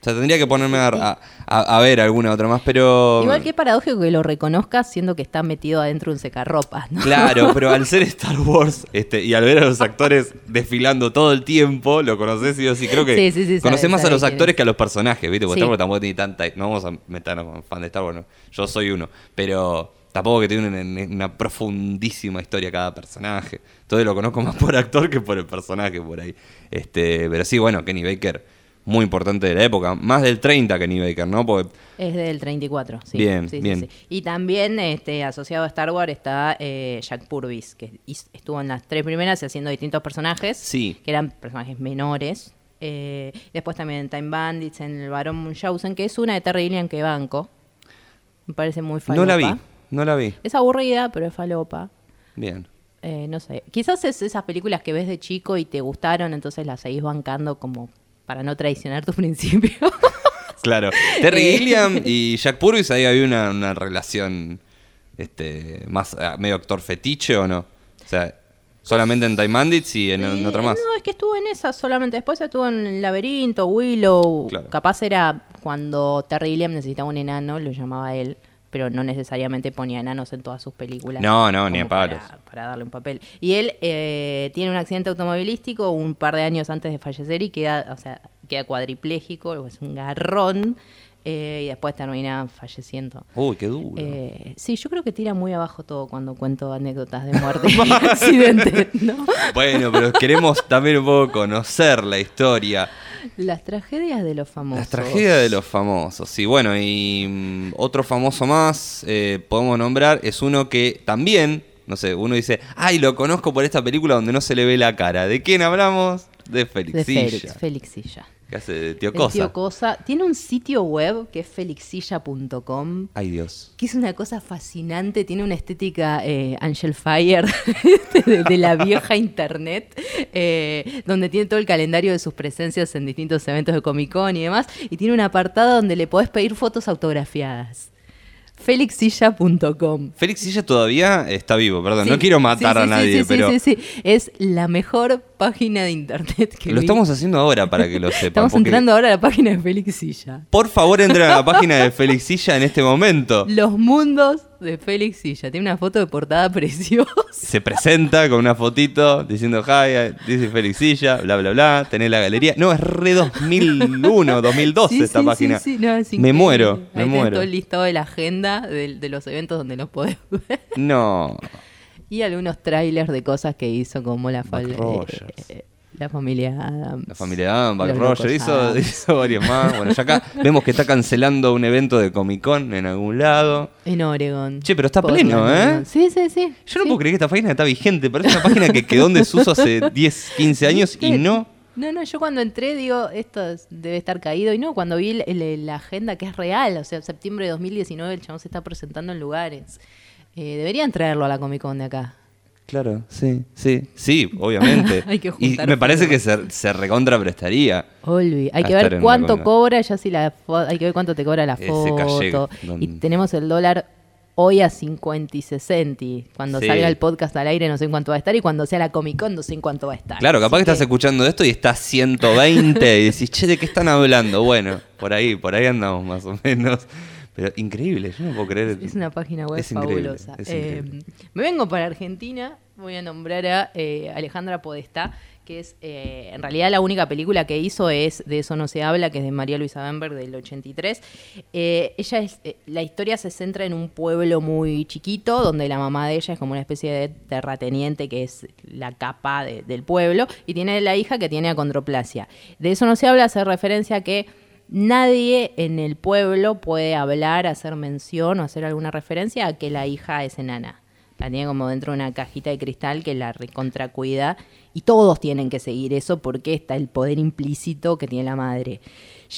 O sea, tendría que ponerme a, a- a- a ver alguna otra más, pero... Igual que paradójico que lo reconozcas siendo que está metido adentro de un secarropas, ¿no? Claro, pero al ser Star Wars este, y al ver a los actores desfilando todo el tiempo, lo conoces y yo sí creo que Sí, sí, sí, conoces sabe- más a los actores es. que a los personajes, ¿viste? Porque. Star Wars tampoco tiene tanta... No vamos a meternos con fan de Star Wars, no. Yo soy uno, pero tampoco que tiene una, una profundísima historia cada personaje. Entonces lo conozco más por actor que por el personaje por ahí. Este, pero sí, bueno, Kenny Baker, muy importante de la época. Más del 30 Kenny Baker, ¿no? Porque Es del 34, sí. Bien, sí, bien. sí. Y también este, asociado a Star Wars está eh, Jack Purvis, que estuvo en las tres primeras haciendo distintos personajes, Sí. que eran personajes menores. Eh, después también en Time Bandits, en El Barón Munchausen, que es una de Terry Gilliam que banco. Me parece muy falopa. no la vi, no la vi. Es aburrida, pero es falopa. Bien. Eh, no sé. Quizás es esas películas que ves de chico y te gustaron, entonces las seguís bancando como para no traicionar tus principios. Claro. Terry Eh. Gilliam y Jack Purvis, ahí había una, una relación este, más ah, medio actor fetiche o no. O sea, solamente en Time Bandits y en, en Eh, otra más. No, es que estuvo en esa solamente. Después estuvo en el laberinto, Willow. Claro. Capaz era cuando Terry Gilliam necesitaba un enano, lo llamaba él. Pero no necesariamente ponía enanos en todas sus películas. No, no, ni a palos. Para, para darle un papel. Y él eh, tiene un accidente automovilístico un par de años antes de fallecer y queda, o sea, queda cuadripléjico, es un garrón. Eh, y después termina falleciendo. Uy, qué duro. Eh, sí, yo creo que tira muy abajo todo cuando cuento anécdotas de muerte y accidentes, ¿no? Bueno, pero queremos también un poco conocer la historia. Las tragedias de los famosos. Las tragedias de los famosos. Sí, bueno, y mm, otro famoso más eh, podemos nombrar es uno que también, no sé, uno dice, ay, lo conozco por esta película donde no se le ve la cara. ¿De quién hablamos? De Félix De Félix, Felixilla. Que hace de Tío Cosa. tío Cosa. Tiene un sitio web que es felixilla.com. Ay, Dios. Que es una cosa fascinante, tiene una estética eh, Angel Fire de, de la vieja internet, eh, donde tiene todo el calendario de sus presencias en distintos eventos de Comic Con y demás, y tiene un apartado donde le podés pedir fotos autografiadas. felixilla.com. Félix Silla todavía está vivo, perdón. Sí, no quiero matar sí, a nadie, sí, sí, pero Sí, sí, sí. Es la mejor página de internet que lo vi. estamos haciendo ahora para que lo sepan. Estamos porque- entrando ahora a la página de Félix Silla. Por favor, entren a la página de Félix Silla en este momento. Los mundos de Félix Silla. Tiene una foto de portada preciosa. Se presenta con una fotito diciendo hi, dice Felixilla, bla, bla, bla. Tenés la galería. No, es re 2001, 2012 Sí, esta sí, página. sí, sí, no, es me muero, Ahí me tenés muero. todo el listado de la agenda de, de los eventos donde los podés ver. No. Y algunos trailers de cosas que hizo como la, fal- Buck Rogers. eh, la familia Adams. La familia Adam, Buck Roger, hizo, Adams. hizo varios más. Bueno, ya acá vemos que está cancelando un evento de Comic Con en algún lado. En Oregon. Che, pero está Portland, pleno, ¿eh? Sí, sí, sí. Yo no sí. puedo creer que esta página está vigente, pero es una página que quedó en desuso hace 10, 15 años y no. No, no, yo cuando entré digo, esto es- debe estar caído. Y no, cuando vi la agenda que es real, o sea, septiembre de 2019 el chabón se está presentando en lugares. Eh, deberían traerlo a la Comic Con de acá. Claro, sí, sí, sí, obviamente. Hay que y juntar me parece que se, se recontra prestaría. Olvi. Hay que ver cuánto cobra, ya si la hay que ver cuánto te cobra la Ese foto. calle, Y tenemos el dólar hoy a 50 y 60. Cuando Sí. salga el podcast al aire no sé en cuánto va a estar y cuando sea la Comic Con no sé en cuánto va a estar. Claro, capaz que estás escuchando esto y está 120 y decís, che, ¿de qué están hablando? Bueno, por ahí, por ahí andamos más o menos. Pero increíble, yo no puedo creer. Es una página web Es fabulosa. es Eh, me vengo para Argentina, voy a nombrar a eh, Alejandra Podestá, que es eh, en realidad la única película que hizo es De eso no se habla, que es de María Luisa Bamberg del 83. Eh, ella es, eh, la historia se centra en un pueblo muy chiquito, donde la mamá de ella es como una especie de terrateniente que es la capa de- del pueblo, y tiene la hija que tiene acondroplasia. De eso no se habla, hace referencia a que nadie en el pueblo puede hablar, hacer mención o hacer alguna referencia a que la hija es enana. La tiene como dentro de una cajita de cristal que la recontra cuida y todos tienen que seguir eso porque está el poder implícito que tiene la madre.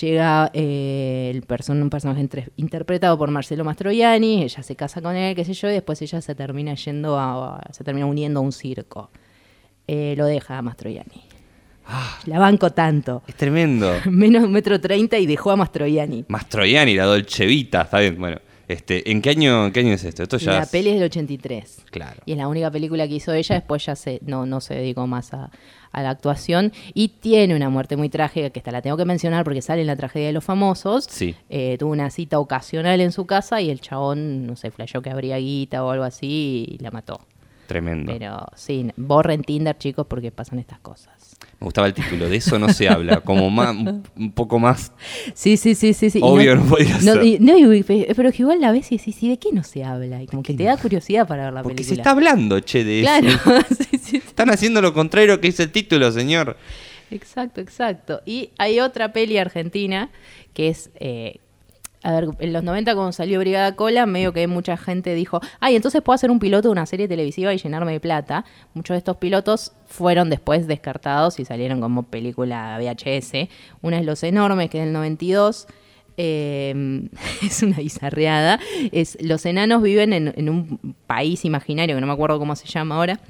Llega eh, el un personaje interpretado por Marcelo Mastroianni, ella se casa con él, qué sé yo, y después ella se termina yendo a, se termina uniendo a un circo. Eh, lo deja a Mastroianni. La banco tanto. Es tremendo. Menos un metro treinta y dejó a Mastroianni. Mastroianni, la Dolce Vita, está bien. Bueno, este, ¿en qué año, en qué año es esto? Esto ya La es- peli es del 83. Claro. Y es la única película que hizo ella, después ya se, no, no se dedicó más a, a la actuación. Y tiene una muerte muy trágica, que esta la tengo que mencionar porque sale en la tragedia de los famosos. Sí. Eh, tuvo una cita ocasional en su casa y el chabón, no sé, flashó que habría guita o algo así y la mató. Tremendo. Pero sí, borren Tinder, chicos, porque pasan estas cosas. Me gustaba el título, de eso no se habla. Como más, un poco más. Sí, sí, sí, sí. sí. Obvio, no podía ser. y- no, y- pero que igual la ves y decís, ¿y de qué no se habla? Y como que te da curiosidad para ver la Porque se película. está hablando, che, de Claro, eso. sí, sí, sí. Están haciendo lo contrario que dice el título, señor. Exacto, exacto. Y hay otra peli argentina que es. eh, a ver, en los 90 cuando salió Brigada Cola, medio que mucha gente dijo, ay, entonces puedo hacer un piloto de una serie televisiva y llenarme de plata. Muchos de estos pilotos fueron después descartados y salieron como película VHS. Una es Los Enormes, que es del 92. eh, es una bizarreada. Es, los enanos viven en, en un país imaginario, que no me acuerdo cómo se llama ahora,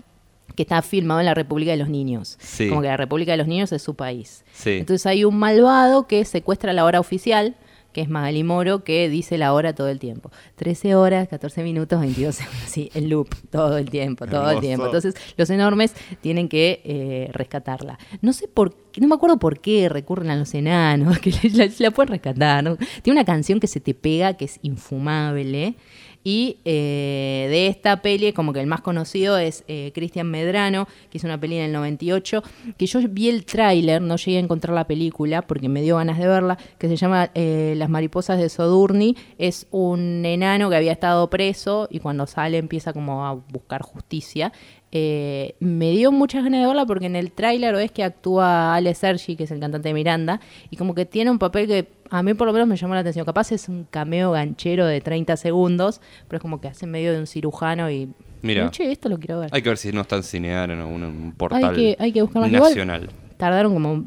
que está filmado en la República de los Niños. Sí. Como que la República de los Niños es su país. Sí. Entonces hay un malvado que secuestra la hora oficial, que es Magali Moro, que dice la hora todo el tiempo. 13 horas, 14 minutos, 22 segundos. Sí, el loop, todo el tiempo, todo el tiempo. Entonces los enormes tienen que eh, rescatarla. No sé por qué, no me acuerdo por qué recurren a los enanos, que la, la pueden rescatar. ¿no? Tiene una canción que se te pega, que es infumable. Y eh, de esta peli, como que el más conocido es eh, Cristian Medrano, que hizo una peli en el 98, que yo vi el tráiler, no llegué a encontrar la película porque me dio ganas de verla, que se llama eh, Las mariposas de Sodurni. Es un enano que había estado preso y cuando sale empieza como a buscar justicia. Eh, me dio muchas ganas de verla porque en el tráiler ves que actúa Ale Sergi, que es el cantante de Miranda, y como que tiene un papel que a mí por lo menos me llamó la atención. Capaz es un cameo ganchero de 30 segundos, pero es como que hace medio de un cirujano y... Mira. Che, esto lo quiero ver. Hay que ver si no está en Cinear en algún un portal Hay que, hay que buscarla. Igual nacional. tardaron como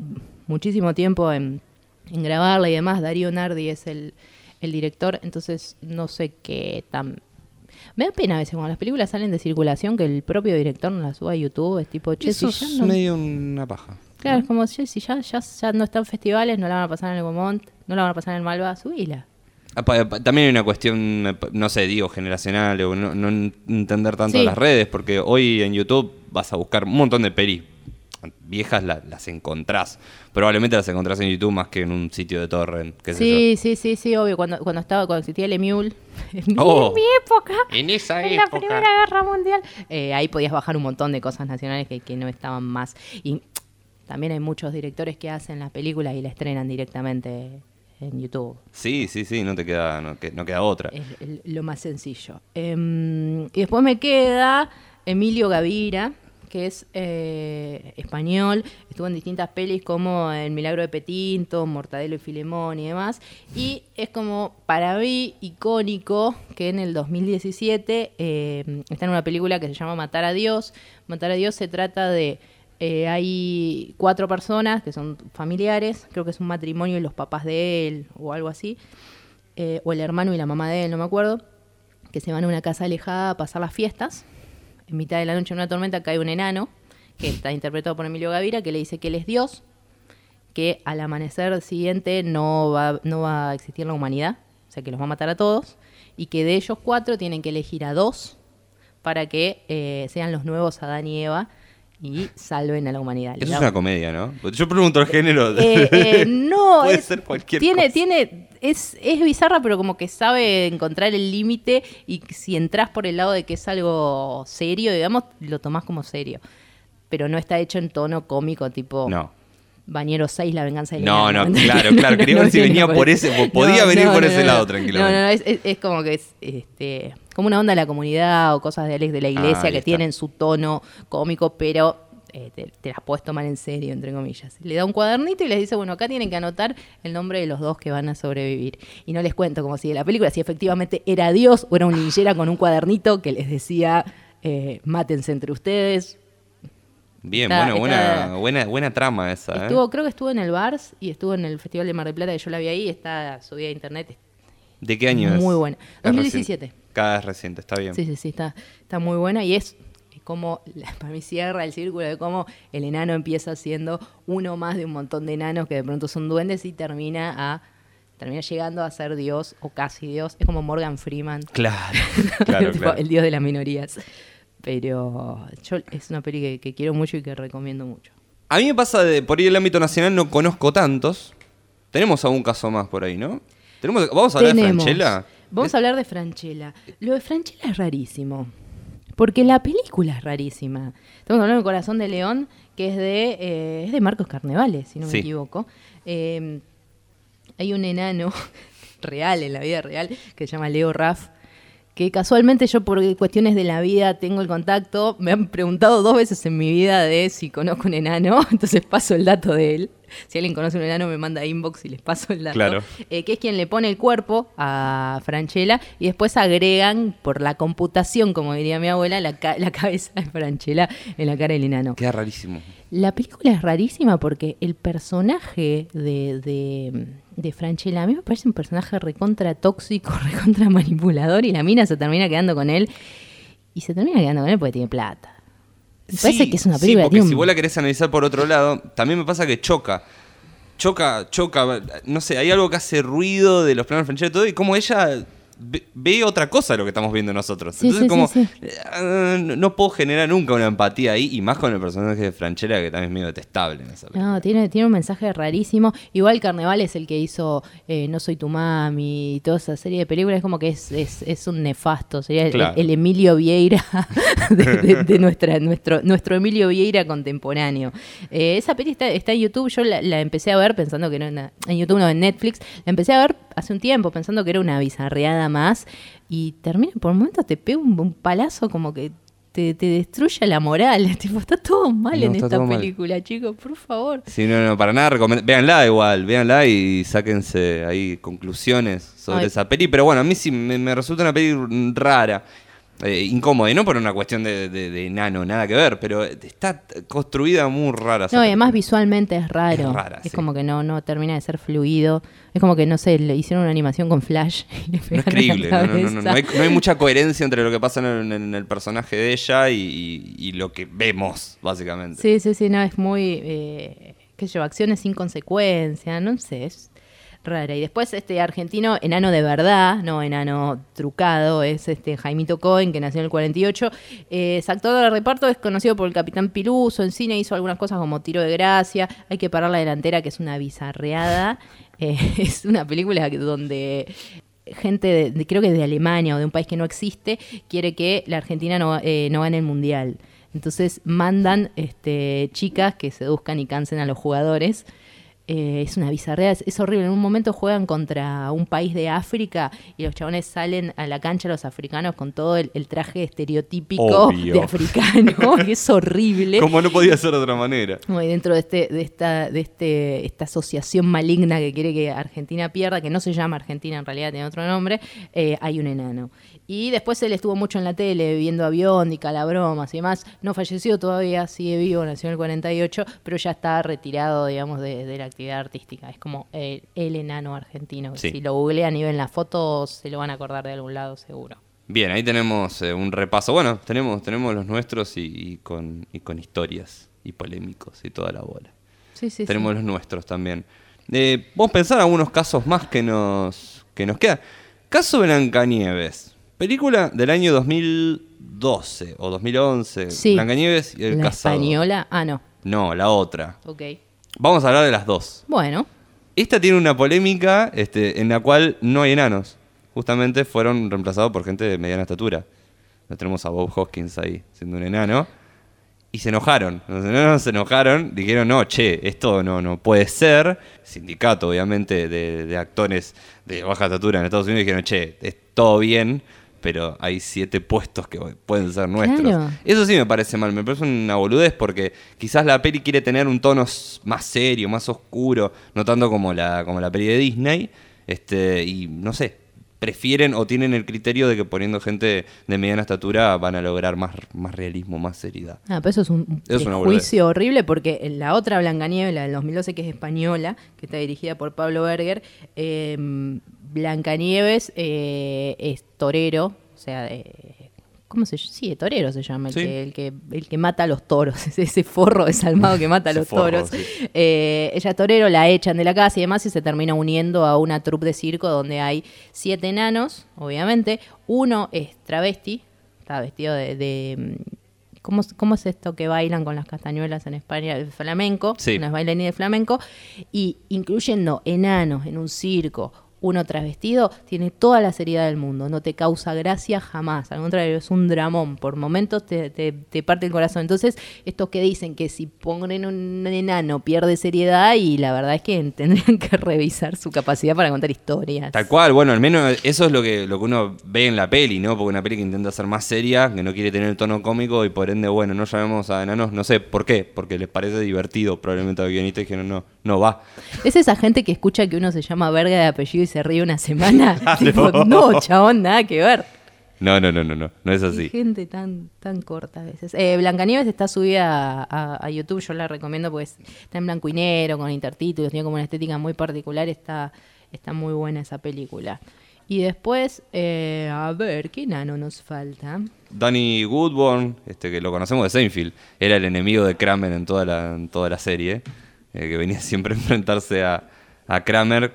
muchísimo tiempo en, en grabarla y demás. Darío Nardi es el, el director, entonces no sé qué tan... Me da pena a veces cuando las películas salen de circulación que el propio director no las suba a YouTube. Es tipo, che, Eso si es ya no... medio una paja. Claro, es como, che, si ya, ya, ya no está en festivales, no la van a pasar en el Gomont, no la van a pasar en el Malva, subila. Ah, También hay una cuestión, no sé, digo, generacional o no, no entender tanto Sí. las redes, porque hoy en YouTube vas a buscar un montón de pelis viejas la- las encontrás. Probablemente las encontrás en YouTube más que en un sitio de torrent. qué sé Sí, sí, sí, sí, obvio. Cuando, cuando estaba, cuando existía el Emule, en mi, Oh. en mi época, En esa en la época. Primera Guerra Mundial, eh, ahí podías bajar un montón de cosas nacionales que, que no estaban más. Y también hay muchos directores que hacen las películas y la estrenan directamente en YouTube. Sí, sí, sí, no te queda, no, que- no queda otra. Es el- lo más sencillo. Em, y después me queda Emilio Gavira, que es eh, español, estuvo en distintas pelis como El Milagro de Petinto, Mortadelo y Filemón y demás. Y es como para mí icónico que en el 2017 eh, está en una película que se llama Matar a Dios. Matar a Dios se trata de eh, hay cuatro personas que son familiares, creo que es un matrimonio y los papás de él o algo así, eh, o el hermano y la mamá de él, no me acuerdo, que se van a una casa alejada a pasar las fiestas. En mitad de la noche en una tormenta cae un enano, que está interpretado por Emilio Gavira, que le dice que él es Dios, que al amanecer siguiente no va, no va a existir la humanidad, o sea que los va a matar a todos, y que de ellos cuatro tienen que elegir a dos para que eh, sean los nuevos Adán y Eva y salven a la humanidad. Eso es una comedia, ¿no? Yo pregunto el género. eh, eh, no, Puede es- ser cualquier tiene, cosa. tiene, es, es bizarra, pero como que sabe encontrar el límite y si entras por el lado de que es algo serio, digamos, lo tomás como serio. Pero no está hecho en tono cómico, tipo No. Bañero 6, La venganza del No, no, claro, claro, quería ver si venía por ese- podía venir por ese lado tranquilamente. No, no, no, es, es- es como que es este, como una onda de la comunidad o cosas de Alex de la Ah, iglesia que está. tienen su tono cómico, pero eh, te, te las puedes tomar en serio, entre comillas. Le da un cuadernito y les dice, bueno, acá tienen que anotar el nombre de los dos que van a sobrevivir. Y no les cuento como si de la película, si efectivamente era Dios o era un linchera con un cuadernito que les decía, eh, mátense entre ustedes. Bien, Está- bueno, está- buena, buena, buena trama esa, ¿eh? Estuvo, creo que estuvo en el Bars y estuvo en el Festival de Mar del Plata, que yo la vi ahí, está subida a internet. ¿De qué año es? Muy buena. Es 2017. reciente. Cada vez reciente, está bien. Sí, sí, sí, está, está muy buena y es como, para mí cierra el círculo de cómo el enano empieza siendo uno más de un montón de enanos que de pronto son duendes y termina a termina llegando a ser Dios o casi Dios. Es como Morgan Freeman, Claro, claro, claro. el Dios de las minorías. Pero yo, es una peli que, que quiero mucho y que recomiendo mucho. A mí me pasa de por ahí el ámbito nacional no conozco tantos. Tenemos algún caso más por ahí, ¿no? Tenemos, vamos a hablar de. Franchella. Vamos a hablar de Franchella. Lo de Franchella es rarísimo. Porque la película es rarísima. Estamos hablando de Corazón de León, que es de, eh, es de Marcos Carnevales, si no me equivoco. Eh, hay un enano real, en la vida real, que se llama Leo Raff, que casualmente yo por cuestiones de la vida tengo el contacto. Me han preguntado dos veces en mi vida de si conozco un enano, entonces paso el dato de él. Si alguien conoce un enano me manda inbox y les paso el dato. Claro. Eh, que es quien le pone el cuerpo a Franchella y después agregan por la computación, como diría mi abuela, la, ca- la cabeza de Franchella en la cara del enano. Queda rarísimo. La película es rarísima porque el personaje de, de, de Franchella a mí me parece un personaje recontra tóxico, recontra manipulador y la mina se termina quedando con él y se termina quedando con él porque tiene plata. Me parece Sí, que es una sí, película que porque si vos la querés analizar por otro lado, también me pasa que choca. Choca, choca. No sé, hay algo que hace ruido de los planos de Franchella y todo, y como ella ve, ve otra cosa de lo que estamos viendo nosotros. Sí, Entonces, sí, como, sí, eh, no- puedo generar nunca una empatía ahí, y más con el personaje de Franchella, que también es medio detestable en esa película. No, tiene, tiene un mensaje rarísimo. Igual Carnaval es el que hizo eh, No soy tu mami y toda esa serie de películas. Es como que es, es, es un nefasto. Sería el, Emilio Vieira de, de- de nuestra, nuestro, nuestro Emilio Vieira contemporáneo. Eh, esa peli está, está en YouTube. Yo la, la empecé a ver pensando que era una. En YouTube, no, en Netflix. La empecé a ver hace un tiempo pensando que era una bizarreada más. Y termina, por momentos te pega un, un palazo como que. Te, te destruye la moral, tipo, está todo mal No, en esta todo mal. película, chicos, por favor. Sí, no, no, para nada Véanla igual, véanla y sáquense ahí conclusiones sobre Ay. esa peli. Pero bueno, a mí sí me, me resulta una peli rara, eh, incómoda, y no por una cuestión de, de, de enano, nada que ver, pero está construida muy rara. No, y además visualmente es raro. Es rara, sí. como que no, no termina de ser fluido. Es como que, no sé, le hicieron una animación con Flash. Y le No es creíble, no, no, no, hay, no hay mucha coherencia entre lo que pasa en, en el personaje de ella y, y- y lo que vemos, básicamente. Sí, sí, sí, no, es muy, eh, qué sé yo, acciones sin consecuencia, no sé, es rara. Y después este argentino, enano de verdad, no enano trucado, es este Jaimito Cohen, que nació en el 48. Eh, es actor de reparto, es conocido por el Capitán Piluso, en cine hizo algunas cosas como Tiro de Gracia, Hay que parar la delantera, que es una bizarreada. Eh, es una película donde gente, de, creo que de Alemania o de un país que no existe, quiere que la Argentina no, eh, no gane el Mundial. Entonces mandan este, chicas que seduzcan y cansen a los jugadores eh, es una bizarrea, es, horrible. En un momento juegan contra un país de África y los chabones salen a la cancha, los africanos, con todo el, traje estereotípico de africano. es horrible. Como no podía ser de otra manera. Y dentro de, este, de, esta, de este, esta asociación maligna que quiere que Argentina pierda, que no se llama Argentina, en realidad tiene otro nombre, eh, hay un enano. Y después él estuvo mucho en la tele, viendo avión y calabromas y demás. No falleció todavía, sigue vivo, nació en el 48, pero ya está retirado, digamos, de, de la actividad artística. Es como el, enano argentino. Si lo googlean y ven las fotos, se lo van a acordar de algún lado seguro. Bien, ahí tenemos eh, un repaso. Bueno, tenemos, tenemos los nuestros y, con, con historias y polémicos y toda la bola. Sí, sí, tenemos los nuestros también. Eh, vamos a pensar algunos casos más que nos, que nos quedan. Caso Blancanieves. Película del año 2012 o 2011. Sí. Blancanieves y el ¿La casado. española? Ah, no. No, la otra. Ok. Vamos a hablar de las dos. Bueno. Esta tiene una polémica este, en la cual no hay enanos. Justamente fueron reemplazados por gente de mediana estatura. No tenemos a Bob Hoskins ahí, siendo un enano. Y se enojaron. Los enanos se enojaron. Dijeron, no, che, esto no, no puede ser. Sindicato, obviamente, de, de actores de baja estatura en Estados Unidos dijeron, che, es todo bien, pero hay siete puestos que pueden ser nuestros. Eso sí me parece mal, me parece una boludez porque quizás la peli quiere tener un tono más serio, más oscuro, no tanto como la, como la peli de Disney, este, y no sé, prefieren o tienen el criterio de que poniendo gente de mediana estatura van a lograr más, más realismo, más seriedad. Ah, pero eso es un juicio horrible porque la otra Blancanieves, la del 2012 que es española, que está dirigida por Pablo Berger, eh, Blancanieves eh, es torero, o sea, ¿cómo se llama? Sí, torero se llama, el, que, el, que, el que mata a los toros, ese forro desalmado que mata a los toros. Eh, ella es torero, la echan de la casa y demás y se termina uniendo a una troupe de circo donde hay siete enanos, obviamente. Uno es travesti, está vestido de... ¿Cómo, ¿Cómo, es esto que bailan con las castañuelas en España? El flamenco, sí. unas de flamenco, y incluyendo enanos en un circo, uno travestido tiene toda la seriedad del mundo, no te causa gracia jamás, al contrario, es un dramón, por momentos te, te, parte el corazón. Entonces, estos que dicen que si ponen un enano pierde seriedad y la verdad es que tendrían que revisar su capacidad para contar historias. Tal cual, bueno, al menos eso es lo que, lo que uno ve en la peli, ¿no? Porque una peli que intenta ser más seria, que no quiere tener el tono cómico y por ende, bueno, no llamemos a enanos, no sé por qué, porque les parece divertido probablemente a los guionistas no, no va. Es esa gente que escucha que uno se llama verga de apellido y se ríe una semana. no. chabón, nada que ver. No, no, no, no, no, no es así. gente tan, tan corta a veces. Eh, Blancanieves está subida a, YouTube, yo la recomiendo porque está en blanco y negro, con intertítulos, tiene como una estética muy particular, está, está muy buena esa película. Y después, eh, a ver, ¿qué nano nos falta? Danny Woodburn, este, que lo conocemos de Seinfeld, era el enemigo de Kramer en toda la, en toda la serie, eh, que venía siempre a enfrentarse a, a Kramer,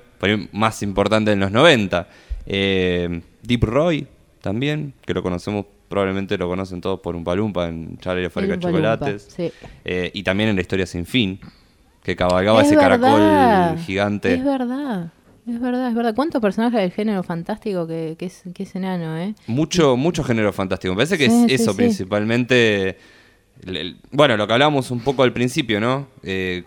más importante en los 90. Eh, Deep Roy también, que lo conocemos, probablemente lo conocen todos por un palumpa en Charlie la Fábrica de Chocolates. Eh, y también en La Historia Sin Fin, que cabalgaba ese caracol gigante. Es verdad. Es verdad, es verdad. ¿Cuántos personajes del género fantástico que, es, que es enano, eh? Mucho, mucho género fantástico. Me parece que es eso principalmente. bueno, lo que hablábamos un poco al principio, ¿no? Eh,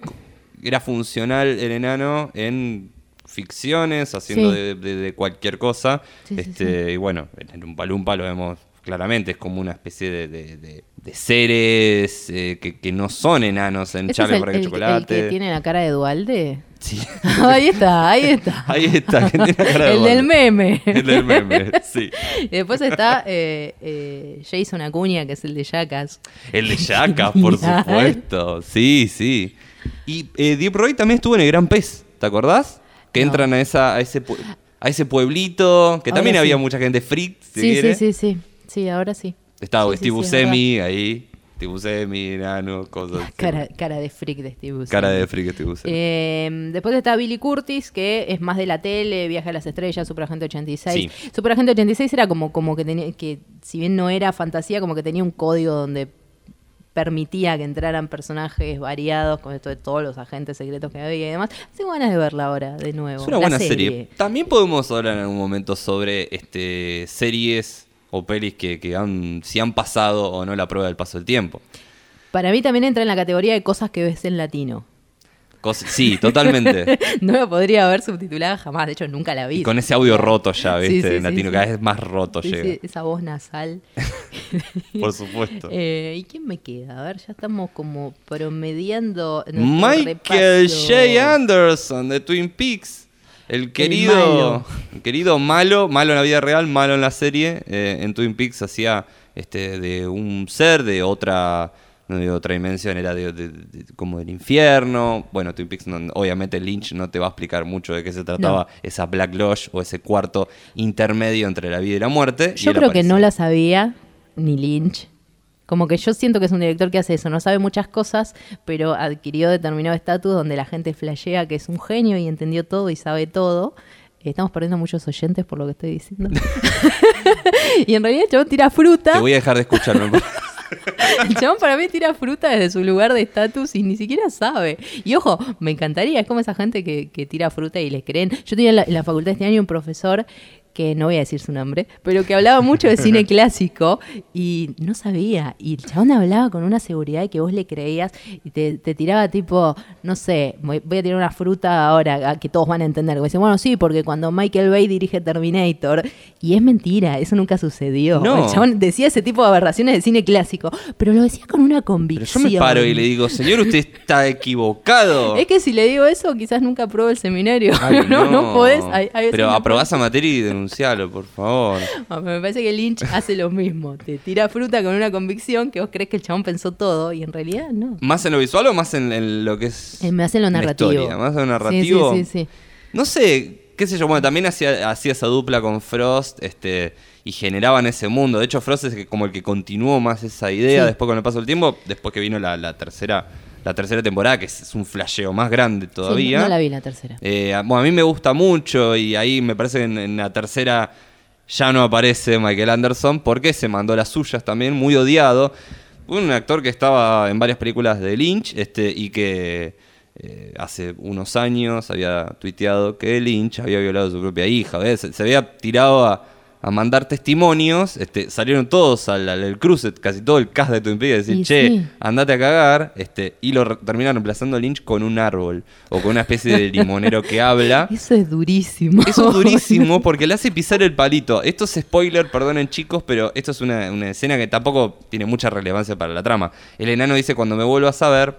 era funcional el enano en ficciones, haciendo de, cualquier cosa. este, Y bueno, en un palumpa lo vemos claramente, es como una especie de, seres eh, que, no son enanos en Charlie para el, chocolate. ¿El que tiene la cara de Dualde? Sí. ahí está, ahí está. Ahí está, tiene la cara de El del meme. El del meme, sí. Y después está eh, eh, Jason Acuña, que es el de Jackass. El de Jackass, por supuesto. Sí, sí. Y eh, Deep Roy también estuvo en el Gran Pez, ¿te acordás? Que entran a, esa, a, ese, a ese pueblito, que también había mucha gente freak, sí, Sí, sí, sí, sí, ahora sí. Estaba Steve Buscemi ahí. Steve Buscemi, Nano, cosas así. Cara, cara de freak de Steve Buscemi. Cara de freak Steve Buscemi. Eh, después está Billy Curtis, que es más de la tele, Viaje a las Estrellas, Superagente 86. Sí. Superagente 86 era como, como que tenía, que si bien no era fantasía, como que tenía un código donde permitía que entraran personajes variados con esto de todos los agentes secretos que había y demás. Tengo ganas de verla ahora de nuevo. Es una La buena serie. También podemos hablar en algún momento sobre este series o pelis que, que han, si han pasado o no la prueba del paso del tiempo. Para mí también entra en la categoría de cosas que ves en latino. Sí, totalmente. no la podría haber subtitulada jamás, de hecho nunca la vi. Y con ese audio roto ya, ¿viste? sí, en latino, sí. cada vez más roto llega. esa voz nasal. Por supuesto. Eh, ¿Y quién me queda? A ver, ya estamos como promediando. Michael repaso. J. Anderson de Twin Peaks. El querido, malo. el querido malo, malo en la vida real, malo en la serie. Eh, en Twin Peaks hacía este, de un ser de otra, no de otra dimensión, era de, de- de- como del infierno. Bueno, Twin Peaks, no- obviamente Lynch no te va a explicar mucho de qué se trataba esa Black Lodge o ese cuarto intermedio entre la vida y la muerte. Yo creo que no la sabía ni Lynch. Como que yo siento que es un director que hace eso, no sabe muchas cosas, pero adquirió determinado estatus donde la gente flashea que es un genio y entendió todo y sabe todo. Estamos perdiendo muchos oyentes por lo que estoy diciendo. y en realidad el chabón tira fruta. Te voy a dejar de escucharme. El chabón para mí tira fruta desde su lugar de estatus y ni siquiera sabe. Y ojo, me encantaría, es como esa gente que, que tira fruta y les creen. Yo tenía en la, en la facultad este año un profesor que no voy a decir su nombre, pero que hablaba mucho de cine clásico y no sabía. Y el chabón hablaba con una seguridad que vos le creías y te, te tiraba tipo, no sé, voy voy a tirar una fruta ahora que todos van a entender. Como dice, bueno, sí, porque cuando Michael Bay dirige Terminator, y es mentira, eso nunca sucedió. No. El chabón decía ese tipo de aberraciones de cine clásico, pero lo decía con una Pero convicción. yo me paro y le digo, señor, usted está equivocado. Es que si le digo eso, quizás nunca apruebo el seminario. Ay, no, no, podés. hay- hay veces Pero aprobás a materia y denuncialo, por favor. Me parece que Lynch hace lo mismo. Te tira fruta con una convicción que vos crees que el chabón pensó todo y en realidad no. ¿Más en lo visual o más en, en lo que es Eh, me hace lo narrativo. historia? Más en lo narrativo. Sí, sí, sí. No sé, qué sé yo, bueno, también hacía, hacía esa dupla con Frost, este, y generaban ese mundo. De hecho, Frost es como el que continuó más esa idea Sí. después con el paso del tiempo, después que vino la, la tercera, la tercera temporada, que es, es un flasheo más grande Sí, todavía. no la vi la tercera. Eh, bueno, a mí me gusta mucho y ahí me parece que en, en la tercera ya no aparece Michael Anderson porque se mandó las suyas también, muy odiado. Un actor que estaba en varias películas de Lynch este, y que eh, hace unos años había tuiteado que Lynch había violado a su propia hija. ¿ves? Se, se había tirado a, a mandar testimonios, este, salieron todos al, al- cruce, casi todo el cast de Twin Peaks, a decir, Y che, sí. andate a cagar, este, y lo re- terminan reemplazando a Lynch con un árbol o con una especie de limonero que habla. Eso es durísimo. Eso es durísimo porque le hace pisar el palito. Esto es spoiler, perdonen chicos, pero esto es una, una escena que tampoco tiene mucha relevancia para la trama. El enano dice, cuando me vuelvas a ver,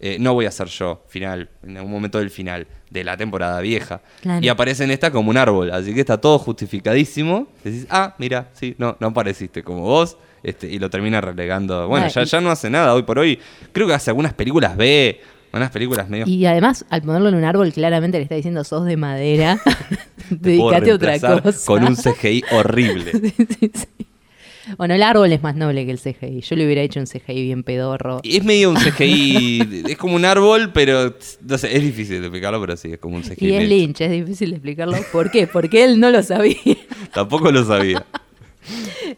eh, no voy a ser yo, final, en algún momento del final de la temporada vieja. Claro. Y aparece en esta como un árbol, así que está todo justificadísimo. Decís, ah, mira, sí, no, no apareciste como vos. Este, y lo termina relegando. Bueno, ya, ya no hace nada hoy por hoy. Creo que hace algunas películas B, unas películas medio Y además, al ponerlo en un árbol, claramente le está diciendo, sos de madera, dedicate a otra cosa. Con un CGI horrible. Sí, sí, sí. Bueno, el árbol es más noble que el CGI. Yo le hubiera hecho un CGI bien pedorro. Es medio un CGI, es como un árbol, pero no sé, es difícil de explicarlo, pero sí, es como un CGI. Y es. Lynch, es difícil de explicarlo. ¿Por qué? Porque él no lo sabía. Tampoco lo sabía.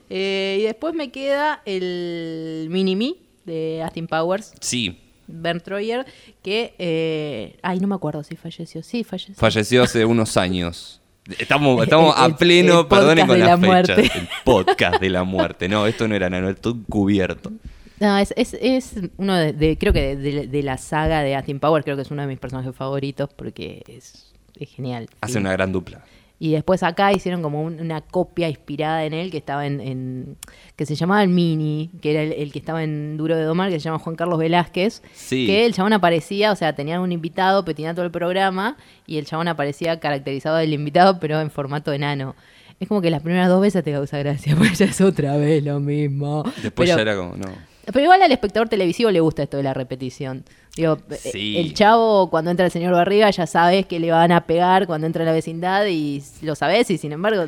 Eh, y después me queda el Mini-Me de Austin Powers, Sí, Ben Troyer, que... eh, ay, no me acuerdo si falleció. Sí, falleció. falleció hace unos años. Estamos, estamos El- a pleno, el perdonen con las la fechas. El podcast de la muerte. No, esto no era nano, esto cubierto. No, es, es, es uno de, de- creo que de, la saga de Austin Powers, creo que es uno de mis personajes favoritos porque es, es genial. Hace Sí. una gran dupla. Y después acá hicieron como un- una copia inspirada en él que estaba en, en- que se llamaba el Mini, que era el, el que estaba en Duro de Domar, que se llama Juan Carlos Velázquez. Sí. Que el chabón aparecía, o sea, tenían un invitado, pero tenía todo el programa, y el chabón aparecía caracterizado del invitado, pero en formato enano. Es como que las primeras dos veces te causa gracia, porque ya es otra vez lo mismo. Después Pero- ya era como, no. pero igual al espectador televisivo le gusta esto de la repetición. Digo, Sí. el chavo cuando entra el señor Barriga ya sabes que le van a pegar cuando entra a la vecindad y lo sabes y sin embargo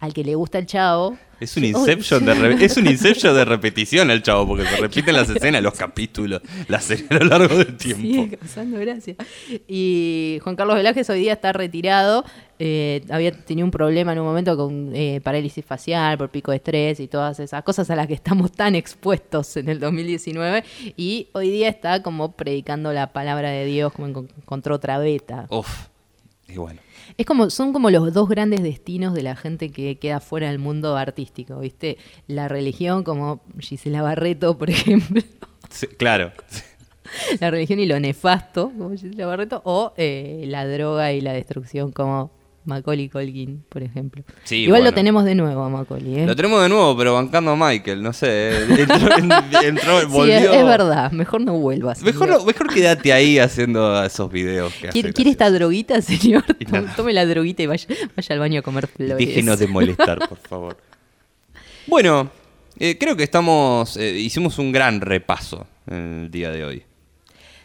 al que le gusta el chavo Es un Inception de es un Inception de repetición el chavo, porque se repiten las escenas, los capítulos, la serie a lo largo del tiempo. Sigue causando gracia. Y Juan Carlos Velázquez hoy día está retirado. Eh, había tenido un problema en un momento con eh, parálisis facial por pico de estrés y todas esas cosas a las que estamos tan expuestos en el 2019. Y hoy día está como predicando la palabra de Dios, como encon- encontró otra beta. Uf. Y bueno. Es como, son como los dos grandes destinos de la gente que queda fuera del mundo artístico, ¿viste? La religión, como Gisela Barreto, por ejemplo. Sí, claro. la religión y lo nefasto, como Gisela Barreto, o eh, la droga y la destrucción, como Macaulay Colkin, por ejemplo. Sí, Igual bueno. lo tenemos de nuevo a Macaulay, ¿eh? Lo tenemos de nuevo, pero bancando a Michael, no sé. eh, Entró, en- entró, Sí, volvió. es, es verdad, mejor no vuelvas. Mejor, no- mejor quédate ahí haciendo esos videos. Que ¿Quiere, quiere esta droguita, señor? Tome, la droguita y vaya, vaya al baño a comer flores. Déjenos de molestar, por favor. Bueno, eh, creo que estamos. eh, hicimos un gran repaso en el día de hoy.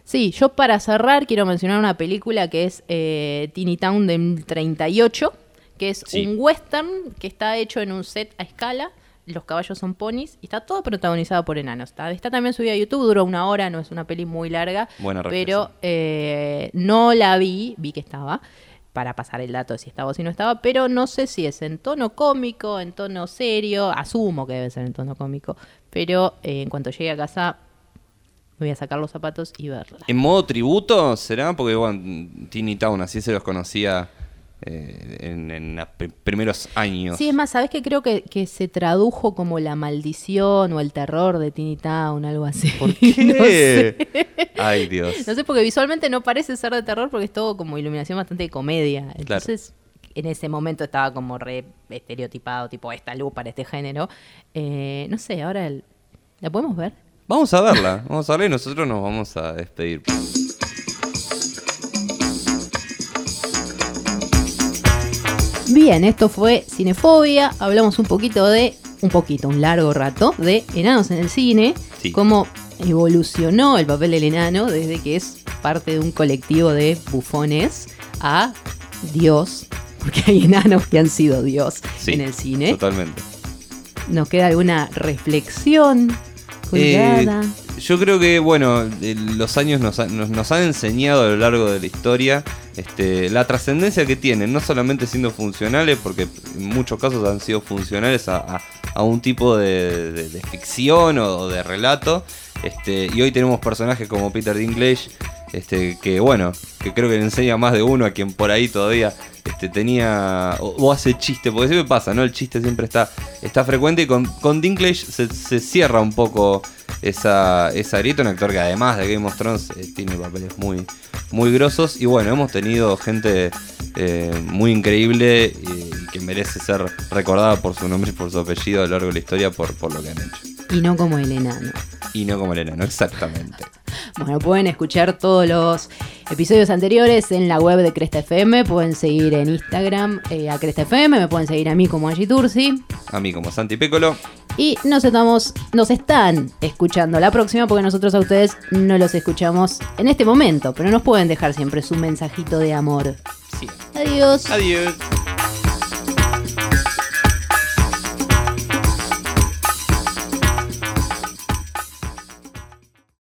Sí, yo para cerrar quiero mencionar una película que es eh, Teeny Town del 38, que es Sí. un western que está hecho en un set a escala. Los caballos son ponis y está todo protagonizado por enanos. Está, está también subida a YouTube, duró una hora, no es una peli muy larga. Buena Pero eh, no la vi, vi que estaba, para pasar el dato de si estaba o si no estaba, pero no sé si es en tono cómico, en tono serio, asumo que debe ser en tono cómico, pero eh, en cuanto llegue a casa me voy a sacar los zapatos y verla. ¿En modo tributo será? Porque, bueno, Teeny Town, así se los conocía eh, en, en los pri- primeros años. Sí, es más, ¿sabes qué? Creo que, que se tradujo como la maldición o el terror de Teeny Town, algo así. ¿Por qué? no sé. Ay, Dios. No sé, porque visualmente no parece ser de terror porque es todo como iluminación bastante de comedia. Entonces, en ese momento estaba como re estereotipado, tipo esta luz para este género. Eh, no sé, ahora el- la podemos ver. Vamos a verla, vamos a verla y nosotros nos vamos a despedir. Bien, esto fue Cinefobia. Hablamos un poquito de, un poquito, un largo rato, de enanos en el cine. Sí. Cómo evolucionó el papel del enano desde que es parte de un colectivo de bufones a Dios. Porque hay enanos que han sido Dios Sí, en el cine. Totalmente. ¿Nos queda alguna reflexión Eh, yo creo que, bueno, eh, los años nos, ha- nos, nos han enseñado a lo largo de la historia este, la trascendencia que tienen, no solamente siendo funcionales, porque en muchos casos han sido funcionales a, un tipo de, de- ficción o, o de relato. Este, y hoy tenemos personajes como Peter Dinklage, este, que bueno, que creo que le enseña más de uno a quien por ahí todavía este, tenía o, hace chiste, porque siempre pasa, ¿no? El chiste siempre está, está frecuente y con, con Dinklage se, se cierra un poco esa, esa grieta, un actor que además de Game of Thrones eh, tiene papeles muy, muy grosos y bueno, hemos tenido gente eh, muy increíble y que merece ser recordada por su nombre y por su apellido a lo largo de la historia por, por lo que han hecho. Y no como el enano. Y no como el enano, exactamente. Bueno, pueden escuchar todos los episodios anteriores en la web de Cresta FM. Pueden seguir en Instagram eh, a Cresta FM. Me pueden seguir a mí como Agitursi. A mí como Santi Pécolo. Y nos estamos, nos están escuchando la próxima porque nosotros a ustedes no los escuchamos en este momento, pero nos pueden dejar siempre su mensajito de amor. Sí. Adiós. Adiós.